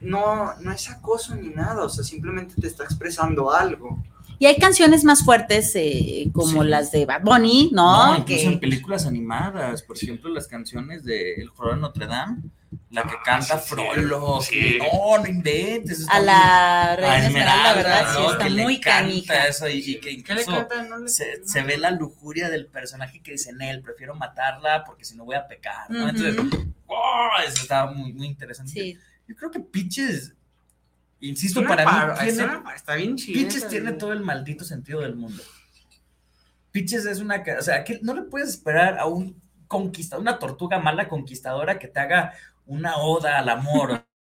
no, no es acoso ni nada, o sea, simplemente te está expresando algo. Y hay canciones más fuertes eh, como Sí. las de Bad Bunny, ¿no? No, incluso Que- en películas animadas, por ejemplo, las canciones de El Jorobado de Notre Dame, la que canta sí, Frollo, sí. no, no inventes. a la a Reina Esmeralda, ¿verdad? Sí, está Que muy canija. eso y, y que ¿Qué le incluso canta? No le- se, se ve la lujuria del personaje que dice en él, prefiero matarla porque si no voy a pecar, ¿no? Entonces. ¡oh! eso estaba muy, muy interesante. Sí. Yo creo que Pitches, insisto, para paro- mí, tiene, una- está bien chido. Pitches tiene todo el maldito sentido del mundo. Pitches es una, o sea, que no le puedes esperar a un conquistador, una tortuga mala conquistadora que te haga una oda al amor. [LAUGHS]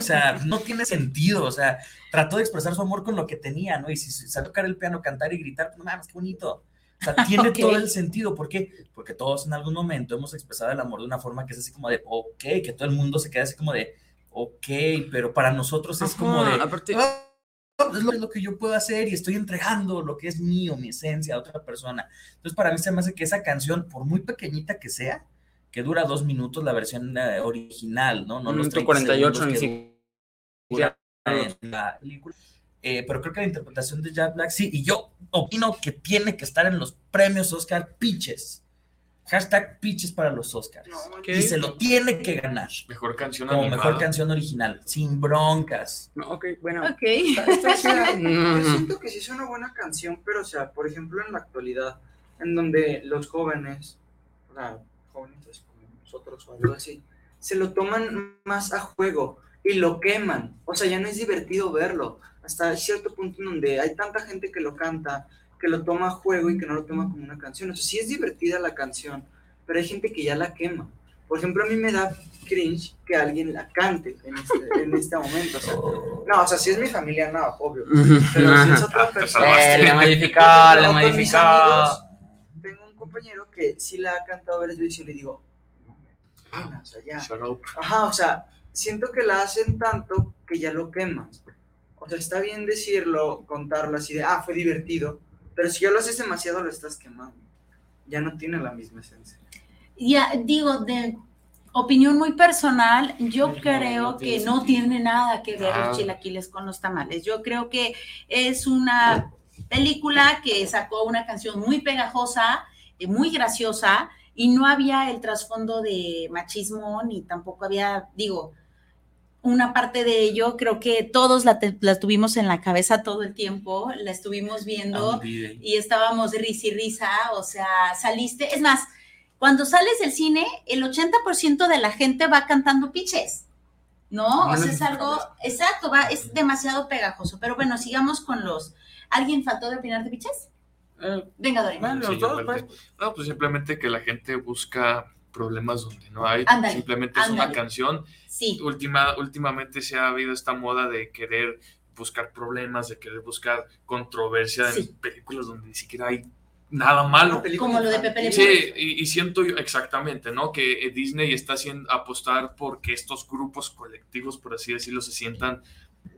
O sea, no tiene sentido, o sea, trató de expresar su amor con lo que tenía, ¿no? Y si se tocar el piano, cantar y gritar, pues, no mames, qué bonito. O sea, [LAUGHS] tiene todo el sentido. ¿Por qué? Porque todos en algún momento hemos expresado el amor de una forma que es así como de, ok, que todo el mundo se queda así como de, ok, pero para nosotros es como de, aparte- "Ah, es lo, es lo que yo puedo hacer y estoy entregando lo que es mío, mi esencia a otra persona. Entonces, para mí se me hace que esa canción, por muy pequeñita que sea, que dura dos minutos la versión eh, original, ¿no? No los Minuto 30 48, segundos ni siquiera. en la película. Eh, pero creo que la interpretación de Jack Black, sí, y yo opino que tiene que estar en los premios Oscar Pitches. Hashtag Pitches para los Oscars. Y se lo tiene que ganar. Mejor canción Como animada. mejor canción original, sin broncas. No, ok, bueno. Ok. [LAUGHS] Chida. Yo siento que sí es una buena canción, pero, o sea, por ejemplo, en la actualidad, en donde los jóvenes, o sea, jóvenes como nosotros o algo así, se lo toman más a juego y lo queman. O sea, ya no es divertido verlo. Hasta cierto punto en donde hay tanta gente que lo canta, que lo toma a juego y que no lo toma como una canción. O sea, sí es divertida la canción, pero hay gente que ya la quema. Por ejemplo, a mí me da cringe que alguien la cante en este, en este momento. O sea, no, o sea, si es mi familia, no, obvio. Pero si es otra Te persona. Eh, Le modificó, le modificó. Tengo un compañero que sí la ha cantado varias veces y le digo, no, o sea, ya. Ajá, o sea, siento que la hacen tanto que ya lo quemas. O sea, está bien decirlo, contarlo así de, ah, fue divertido, pero si ya lo haces demasiado, lo estás quemando. Ya no tiene la misma esencia. Ya digo, de opinión muy personal, yo no, creo no que no tiene nada que ver Ah. los chilaquiles con los tamales. Yo creo que es una película que sacó una canción muy pegajosa, eh, muy graciosa, y no había el trasfondo de machismo, ni tampoco había, digo, una parte de ello, creo que todos la, te- la tuvimos en la cabeza todo el tiempo, la estuvimos viendo Olvide. y estábamos risa y risa, o sea, saliste, es más, cuando sales del cine, el 80% de la gente va cantando piches, ¿no? O sea, es algo, exacto, va, es demasiado pegajoso, pero bueno, sigamos con los, ¿alguien faltó de opinar de? Venga. Bueno, Sí, los yo dos, igual pues. No, pues simplemente que la gente busca problemas donde no hay. Simplemente es una canción. Sí, Última, últimamente se ha habido esta moda de querer buscar problemas, de querer buscar controversia Sí. en películas donde ni siquiera hay nada malo. como lo de Pepe Le Sí, y, y siento yo exactamente, ¿no? Que eh, Disney está haciendo apostar porque estos grupos colectivos, por así decirlo, se sientan,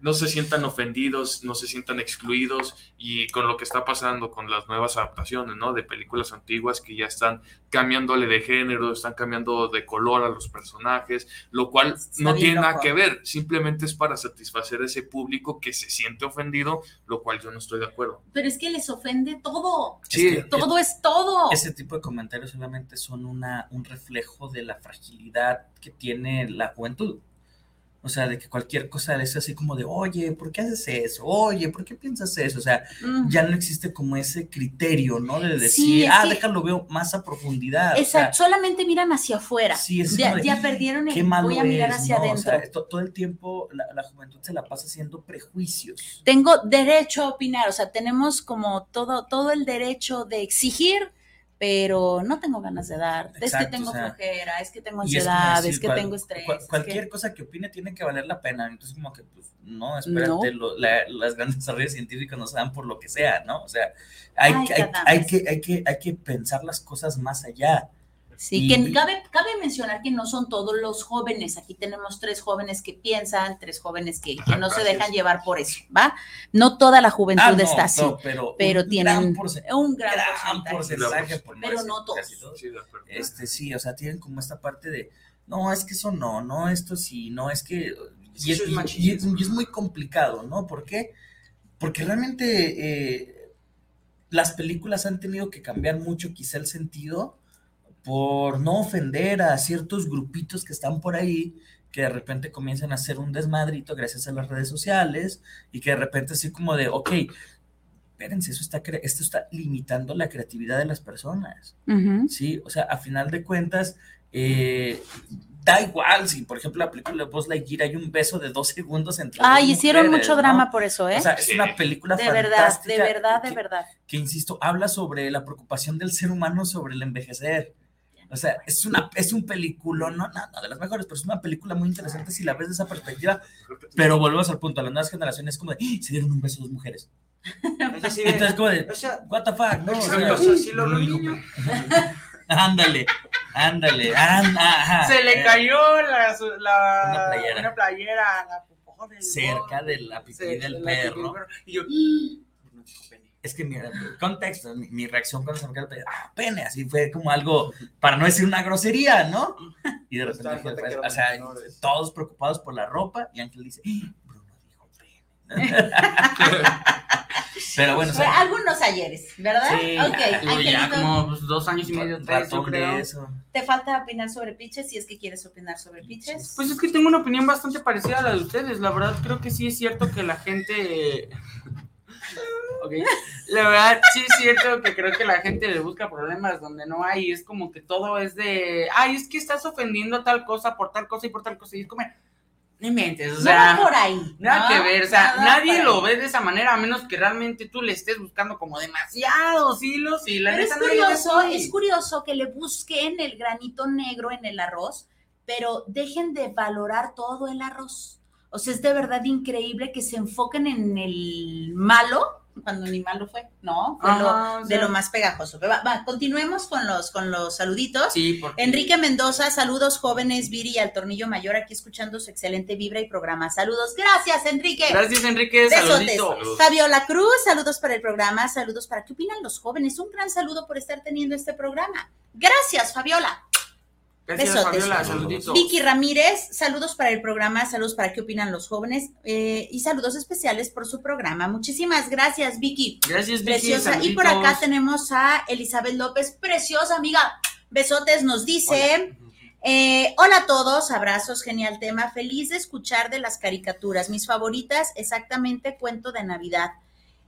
no se sientan ofendidos, no se sientan excluidos, y con lo que está pasando con las nuevas adaptaciones, ¿no? De películas antiguas que ya están cambiándole de género, están cambiando de color a los personajes, lo cual Está no tiene nada que ver, simplemente es para satisfacer a ese público que se siente ofendido, lo cual yo no estoy de acuerdo. pero es que les ofende todo, Sí, Es que- todo es todo. Ese tipo de comentarios solamente son una, un reflejo de la fragilidad que tiene la juventud. O sea, de que cualquier cosa es así como de, oye, ¿por qué haces eso? Oye, ¿por qué piensas eso? O sea, Mm. ya no existe como ese criterio, ¿no? De decir, Sí, ah, que- déjalo, veo más a profundidad. O sea, Exacto, solamente miran hacia afuera. Sí, es ya, de, ya perdieron qué el malo voy a mirar es, hacia ¿no? O adentro. sea, to- todo el tiempo la, la juventud se la pasa haciendo prejuicios. Tengo derecho a opinar, o sea, tenemos como todo, todo el derecho de exigir pero no tengo ganas de dar. es que tengo o sea, flojera, es que tengo es ansiedad, es, que cual- tengo estrés. cual- es que- cualquier cosa que opine tiene que valer la pena. Entonces, como que, pues, no, espérate, No. lo- la- las grandes desarrollos científicos no se dan por lo que sea, ¿no? O sea, hay, Ay, hay que, hay, que, hay que pensar las cosas más allá. Sí, Y- que cabe, cabe mencionar que no son todos los jóvenes. Aquí tenemos tres jóvenes que piensan, tres jóvenes que, que no se dejan llevar por eso, ¿va? No toda la juventud Ah, no, está así, no, pero pero, un tienen gran porce- un gran, gran porcentaje. porcentaje, por no pero decir no todos. todos. Este, sí, o sea, tienen como esta parte de, no, es que eso no, no, esto sí, no, es que... Y es, Eso es y- machismo. y es- y es muy complicado, ¿no? ¿Por qué? Porque realmente eh, las películas han tenido que cambiar mucho quizá el sentido por no ofender a ciertos grupitos que están por ahí, que de repente comienzan a hacer un desmadrito gracias a las redes sociales y que de repente así como de, ok, espérense, eso está, esto está limitando la creatividad de las personas. Sí, o sea, a final de cuentas, eh, da igual si, por ejemplo, la película de Buzz Lightyear hay un beso de dos segundos entre Ay, dos hicieron mujeres, mucho ¿no? drama por eso, ¿eh? O sea, es una película de verdad, de verdad, de que- verdad. que, insisto, habla sobre la preocupación del ser humano sobre el envejecer. O sea, es, una, es un película, no, no, no de las mejores, pero es una película muy interesante si la ves de esa perspectiva. Pero volvemos al punto, a las nuevas generaciones como de, "¡Ah! se dieron un beso dos mujeres. [LAUGHS] Entonces, Entonces, como de, o sea, what the fuck, ¿no? O exacto, sea, o sea, si lo niño. [LAUGHS] Ándale, ándale, ajá. Se le cayó la, su- la- Una playera. una playera la cerca de la pipí Sí, del perro. Y yo, Es que mira, contexto, mi, mi reacción cuando se me pene, ah, pene, así fue como algo, para no decir una grosería, ¿no? [LAUGHS] Y de repente, Pues, o sea, menores. todos preocupados por la ropa, y Ángel dice, "Ah, Bruno dijo pene. [LAUGHS] Pero bueno, o Fue sea, algunos ayeres, ¿verdad? Sí, ok, digo, ya como pues, dos años y medio, tres, yo creo. eso. ¿te falta opinar sobre Piches? Si es que quieres opinar sobre Piches. Pues es que tengo una opinión bastante parecida a la de ustedes. La verdad, creo que sí es cierto que la gente. Ok. La verdad, sí es cierto que creo que la gente le busca problemas donde no hay. Es como que todo es de. Ay, es que estás ofendiendo tal cosa por tal cosa y por tal cosa. Y es como. No inventes, o no sea. va por ahí. Nada ¿no? que ver, o sea, nadie lo ve de esa manera a menos que realmente tú le estés buscando como demasiados hilos y la Pero es no curioso, es curioso que le busquen el granito negro en el arroz, pero dejen de valorar todo el arroz. O sea, es de verdad increíble que se enfoquen en el malo, cuando ni malo fue, ¿no? Fue lo- de lo más pegajoso. Va, va, continuemos con los, con los saluditos. Sí, porque- Enrique Mendoza, saludos jóvenes, Viri y al Tornillo Mayor, aquí escuchando su excelente vibra y programa. Saludos, gracias, Enrique. Gracias, Enrique. Besotes. Saluditos. Fabiola Cruz, saludos para el programa, saludos para qué opinan los jóvenes. Un gran saludo por estar teniendo este programa. Gracias, Fabiola. Gracias, Besotes. Fabiola. Saluditos. Vicky Ramírez, saludos para el programa, saludos para qué opinan los jóvenes eh, y saludos especiales por su programa. Muchísimas gracias, Vicky. Gracias, Vicky. Preciosa. Y por acá tenemos a Elizabeth López, preciosa amiga. Besotes, nos dice. eh, hola a todos, abrazos, genial tema. Feliz de escuchar de las caricaturas. Mis favoritas, exactamente Cuento de Navidad.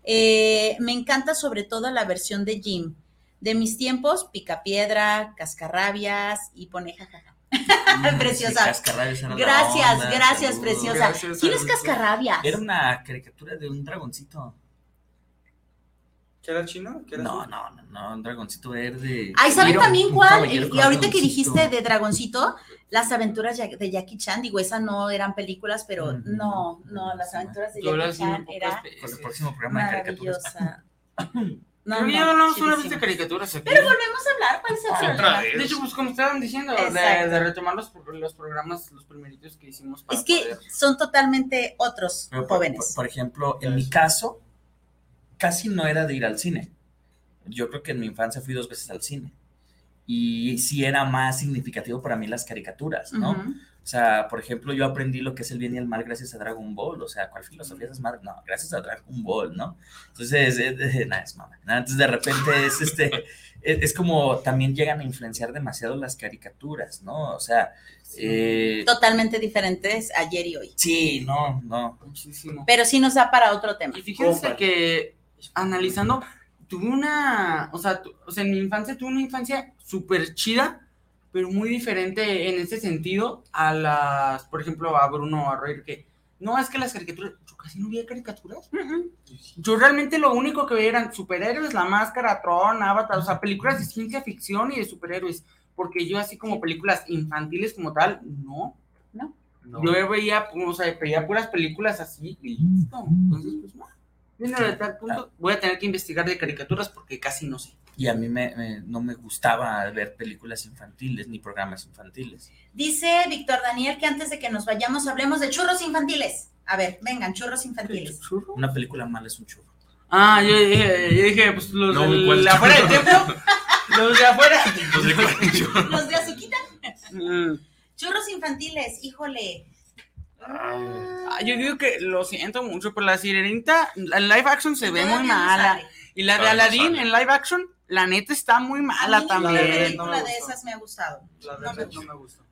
Eh, me encanta sobre todo la versión de Jim. De mis tiempos, Picapiedra, Cascarrabias y pone jajaja. [LAUGHS] Preciosa. Sí, Cascarrabias era la Gracias, onda, gracias, saludos. preciosa. Gracias, ¿Quién es. Cascarrabias? Era una caricatura de un dragoncito. ¿Qué era chino? ¿Qué era No, no, no, no, un dragoncito verde. Ay, ¿saben también un cuál? Y ahorita que dijiste de Dragoncito, las aventuras de Jackie Chan, digo, esas no eran películas, pero Ujú. no, no, las aventuras de Jackie Chan era Con el próximo programa de caricaturas. [LAUGHS] No, que ya no, hablamos una vez de caricaturas aquí. Pero volvemos a hablar, ¿cuál es el Otra problema? vez. De hecho, pues como estaban diciendo, de, retomar los, los programas, los primeritos que hicimos para Es que poder- son totalmente otros Pero, jóvenes. por- por ejemplo, en mi caso, casi no era de ir al cine. Yo creo que en mi infancia fui dos veces al cine. Y sí era más significativo para mí las caricaturas, ¿no? O sea, por ejemplo, yo aprendí lo que es el bien y el mal gracias a Dragon Ball. O sea, ¿cuál filosofía es madre? No, gracias a Dragon Ball, ¿no? Entonces, eh, eh, nada, es mama. Entonces, de repente es este. Es, es como también llegan a influenciar demasiado las caricaturas, ¿no? O sea, eh, Totalmente diferentes ayer y hoy. sí, no, no. Muchísimo. Pero sí nos da para otro tema. Y fíjense que analizando, tuve una, o sea, tu- o sea, en mi infancia tuve una infancia súper chida, pero muy diferente en ese sentido a las, por ejemplo, a Bruno o a Roy, que No, es que las caricaturas, yo casi no veía caricaturas. Yo realmente lo único que veía eran superhéroes, La Máscara, Tron, Avatar, o sea, películas de ciencia ficción y de superhéroes. Porque yo así como películas infantiles como tal, no. No. Yo veía, o sea, veía puras películas así y listo. Entonces, pues no. De tal punto, voy a tener que investigar de caricaturas porque casi no sé. Y a mí me, me- no me gustaba ver películas infantiles ni programas infantiles. Dice Víctor Daniel que antes de que nos vayamos hablemos de churros infantiles. A ver, vengan, churros infantiles. Una película mala es un churro. Ah, yo dije, yo dije pues los No, ¿cuál de afuera del templo. [LAUGHS] Los de afuera. Los de azuquita. Mm. Churros infantiles, híjole. Ah, Yo digo que lo siento mucho, pero la sirenita, la live action se ve muy mala. Y la de Aladdin en live action, la neta está muy mala también. no película me de esas me ha gustado. La de No me Red no me gusta.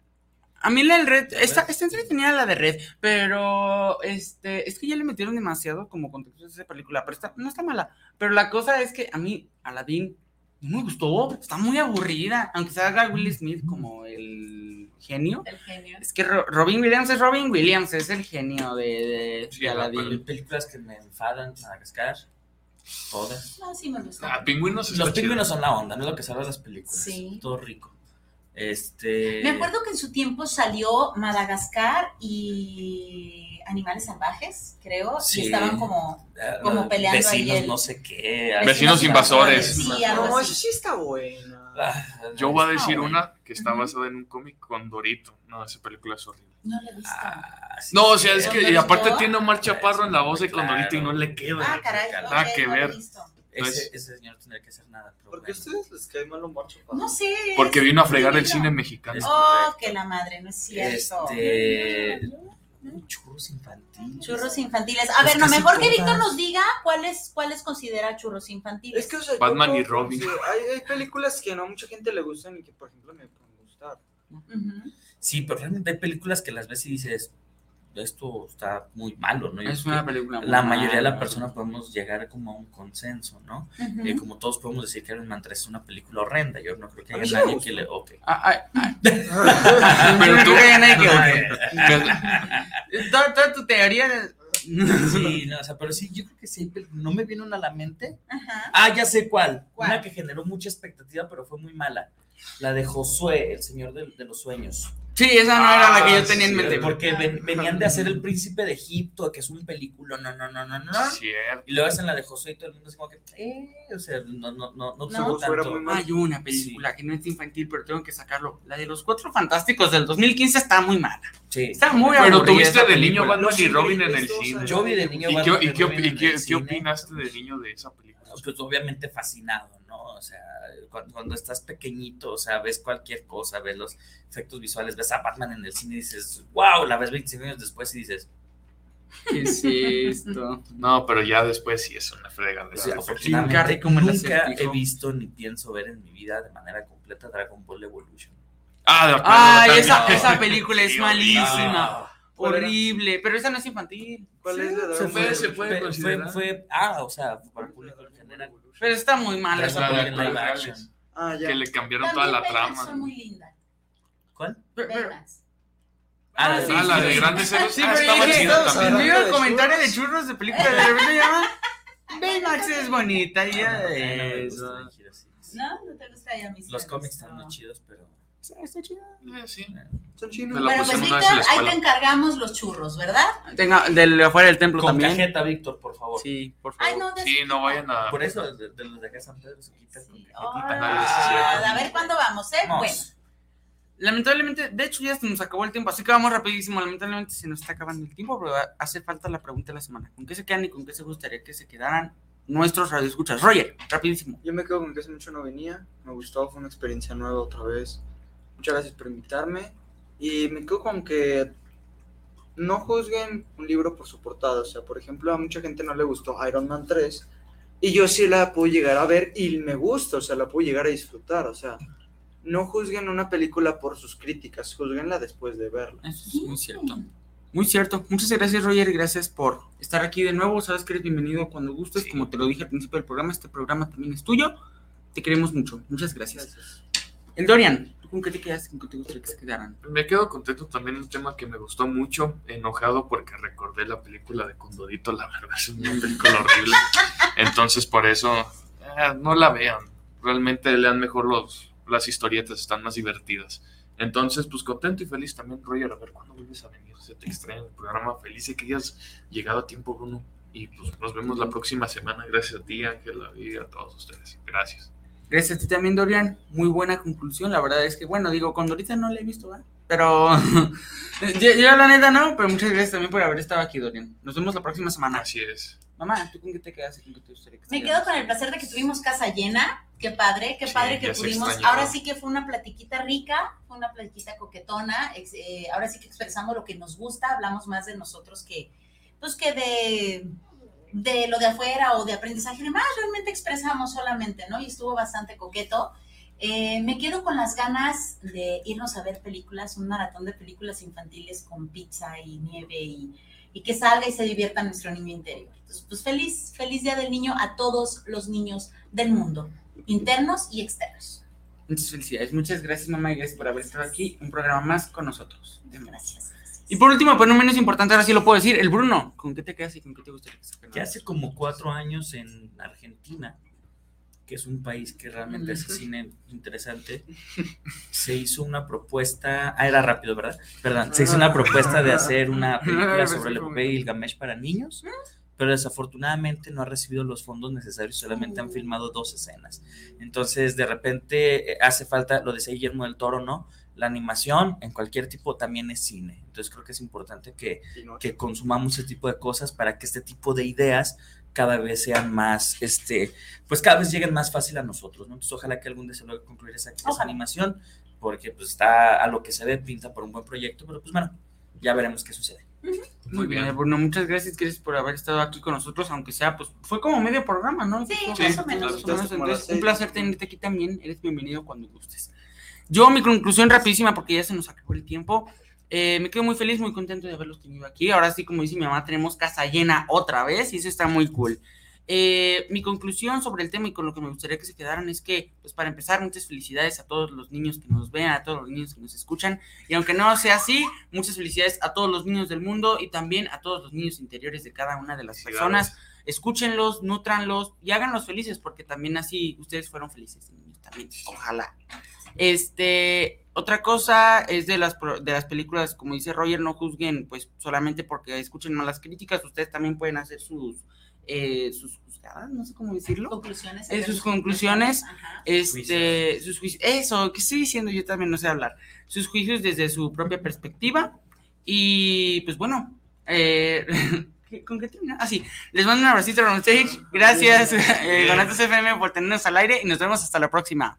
A mí la del Red, está, está entretenida la de Red, pero este, es que ya le metieron demasiado como contexto a esa película, pero está, no está mala. Pero la cosa es que a mí, Aladdin, no me gustó, está muy aburrida, aunque se haga Will Smith como el genio. El genio. Es que Ro- Robin Williams es Robin Williams, es el genio de, de, Sí, de Aladdin. películas que me enfadan, Madagascar, todas. No, sí me gusta. Ah, pingüinos Los chido. pingüinos son la onda, no es lo que salva las películas. Sí. Todo rico. Este. Me acuerdo que en su tiempo salió Madagascar y Animales Salvajes, creo, Sí. y estaban como ah, como peleando ahí Vecinos, el- no sé qué. Vecinos invasores. Sí, algo No, así. esa sí está buena. Ah, [LAUGHS] Yo voy a decir Ah, una que está basada en un cómic con Dorito. No, esa película es horrible. No le he visto. ah, sí, No, o sea, es que y aparte tiene a Omar Chaparro en la voz de con Claro. Dorito y no le queda. Ah, caray, Nada que no ver. Ese, ese señor no tendría que hacer nada. Pero ¿Por qué a bueno. ustedes les cae mal Omar Chaparro? No sé. Porque vino a fregar el cine mexicano. Oh, que la madre, no es cierto. Este. Churros infantiles. Churros infantiles. A Pues ver, no, mejor que. Víctor nos diga cuáles cuáles considera churros infantiles. Es que, o sea, yo Batman y Robin. Hay, hay películas que no a mucha gente le gustan y que, por ejemplo, me pueden gustar. Sí, pero realmente hay películas que las ves y dices, esto está muy malo, ¿no? Yo Es una película muy La mayoría de la mala. persona podemos llegar como a un consenso, ¿no? Eh, como todos podemos decir que Iron Man 3 es una película horrenda. Yo no creo que haya nadie que le. Ok. Ah, ah, ah. [LAUGHS] Pero tú- Yo creo que nadie que- Toda, toda tu teoría de... Sí, no, o sea, pero sí, yo creo que sí. No me viene una a la mente. Ajá. Ah, ya sé cuál. ¿Cuál? Una que generó mucha expectativa, pero fue muy mala. La de Josué, el señor de, de los sueños. Sí, esa no era la que yo Ah, tenía en mente. Porque ven- venían de hacer El Príncipe de Egipto, que es un película, no, no, no, no, no. Cierto. Y luego hacen la de Josué y todo el mundo es como que, eh, o sea, no, no, no, no era tanto. Hay una película que no es infantil, pero tengo que sacarlo. La de los Cuatro Fantásticos del 2015 está muy mala. Sí. Está muy Pero tuviste esa de niño. Batman y Robin en el cine. Yo vi de niño ¿Y Batman qué, y y qué- Robin y opinaste de niño de esa película? Pues obviamente fascinado, ¿no? O sea, cuando, cuando estás pequeñito, o sea, ves cualquier cosa, ves los efectos visuales, ves a Batman en el cine y dices, wow, la ves 25 años después y dices, ¿Qué es esto? [LAUGHS] No, pero ya después sí es una frega. o sea, Carrey afortunadamente como nunca he visto ni pienso ver en mi vida de manera completa Dragon Ball Evolution. Ah, de acuerdo. Ay, también. esa, esa película es malísima. Ah. Horrible. Pero esa no es infantil. ¿Cuál es la de se fue, se puede fue- considerar. fue- fue- ah, o sea, para el público general. Pero está muy mala La esa la de película live action. Ah, ya. Que le cambiaron toda la trama. son muy lindas. ¿Cuál? Pero- pero- Baymax. Ah, Ah, la sí, Ah, la sí, de sí. grandes héroes. Sí, ah, pero dije, en medio de de comentario de churros. de película, de repente llama Baymax es bonita y ya No, no de eso. te gusta ya mis Los cómics están muy chidos, pero. Está chida. Eh, sí. Son chinos. Puse pues Víctor, ahí te encargamos los churros, ¿verdad? Tenga, del afuera del templo Con también. cajeta, Víctor, por favor. Sí, por favor. Ay, no, Sí, no vayan a. Por eso, de, de los de acá San Pedro se quitan con Sí. Ah, a ver cuándo vamos, ¿eh? Vamos. Bueno, Lamentablemente, de hecho ya se nos acabó el tiempo, así que vamos rapidísimo. Lamentablemente se nos está acabando el tiempo, pero hace falta la pregunta de la semana. ¿Con qué se quedan y con qué se gustaría que se quedaran nuestros radioescuchas? Roger, rapidísimo. Yo me quedo con que hace mucho no venía. Me gustó, fue una experiencia nueva otra vez. Muchas gracias por invitarme. Y me quedo con que no juzguen un libro por su portada. O sea, por ejemplo, a mucha gente no le gustó Iron Man 3. Y yo sí la puedo llegar a ver y me gusta, o sea, la puedo llegar a disfrutar. O sea, no juzguen una película por sus críticas, juzguenla después de verla. Eso es muy cierto. Muy cierto. Muchas gracias, Roger. Gracias por estar aquí de nuevo. Sabes que eres bienvenido cuando gustes. Sí. Como te lo dije al principio del programa, este programa también es tuyo. Te queremos mucho. Muchas gracias. Gracias. El Dorian, ¿Tú con te quedas? ¿Con qué? Me quedo contento también un tema que me gustó mucho, enojado porque recordé la película de Condorito, la verdad es una película horrible. Entonces por eso eh, no la vean, realmente lean mejor los, las historietas, están más divertidas. Entonces, pues contento y feliz también, Roger, a ver cuándo vuelves a venir. Se te extraña el programa. Feliz y que hayas llegado a tiempo, Bruno. Y pues nos vemos la próxima semana. Gracias a ti, Ángela, y a todos ustedes. Gracias. Gracias a ti también, Dorian. Muy buena conclusión. La verdad es que, bueno, digo, con Dorita no la he visto, ¿verdad? Pero [LAUGHS] yo, yo, la neta no, pero muchas gracias también por haber estado aquí, Dorian. Nos vemos la próxima semana. Así es. Mamá, ¿tú con qué te quedas? ¿Con qué te gustaría que Me quedo con el placer de que tuvimos casa llena. Qué padre, qué Sí, padre que pudimos. Ahora sí que fue una platiquita rica, fue una platiquita coquetona. eh, ahora sí que expresamos lo que nos gusta, hablamos más de nosotros que, pues que de, de lo de afuera o de aprendizaje y demás. Realmente expresamos solamente, ¿no? Y estuvo bastante coqueto. Eh, me quedo con las ganas de irnos a ver películas, un maratón de películas infantiles con pizza y nieve y, y que salga y se divierta nuestro niño interior. Entonces, pues feliz, feliz Día del Niño a todos los niños del mundo, internos y externos. Muchas felicidades. Muchas gracias, mamá, y gracias por haber estado aquí. Un programa más con nosotros. Gracias. Y por último, pero no menos importante, ahora sí lo puedo decir, el Bruno. ¿Con qué te quedas y con qué te gustaría que que hace como cuatro años en Argentina, que es un país que realmente hace cine interesante, [LAUGHS] se hizo una propuesta, ah, era rápido, ¿verdad? Perdón, se hizo una propuesta de hacer una [LAUGHS] película sobre el epopea de Gilgamesh para niños, pero desafortunadamente no ha recibido los fondos necesarios, solamente han filmado dos escenas. Entonces, de repente eh, hace falta, lo decía Guillermo del Toro, ¿no? La animación en cualquier tipo también es cine. Entonces creo que es importante que, que consumamos ese tipo de cosas para que este tipo de ideas cada vez sean más, este, pues cada vez lleguen más fácil a nosotros, ¿no? Entonces ojalá que algún día se logre concluir esa, animación, porque pues está a lo que se ve, pinta por un buen proyecto, pero pues bueno, ya veremos qué sucede. Muy bien, Bruno, muchas gracias, gracias por haber estado aquí con nosotros, aunque sea, pues, fue como medio programa, ¿no? Sí, más o menos. más o menos, entonces, un placer tenerte aquí también, eres bienvenido cuando gustes. Yo, mi conclusión rapidísima, porque ya se nos acabó el tiempo, eh, me quedo muy feliz, muy contento de haberlos tenido aquí, ahora sí, como dice mi mamá, tenemos casa llena otra vez, y eso está muy cool. Eh, mi conclusión sobre el tema y con lo que me gustaría que se quedaran es que, pues para empezar, muchas felicidades a todos los niños que nos ven, a todos los niños que nos escuchan, y aunque no sea así, muchas felicidades a todos los niños del mundo y también a todos los niños interiores de cada una de las personas. Escúchenlos, nutranlos y háganlos felices, porque también así ustedes fueron felices, niños, también. Ojalá. Este, otra cosa es de las, de las películas, como dice Roger, no juzguen, pues solamente porque escuchen malas críticas, ustedes también pueden hacer sus, eh, sus juzgadas, no sé cómo decirlo. Conclusiones. Eh, sus conclusiones, Ajá. este, sus juicios, eso, que estoy diciendo yo también no sé hablar, sus juicios desde su propia perspectiva y pues bueno, eh, [LAUGHS] ¿qué- ¿con qué termina? Ah, sí, les mando un abracito on stage, gracias eh, Donatos FM por tenernos al aire y nos vemos hasta la próxima.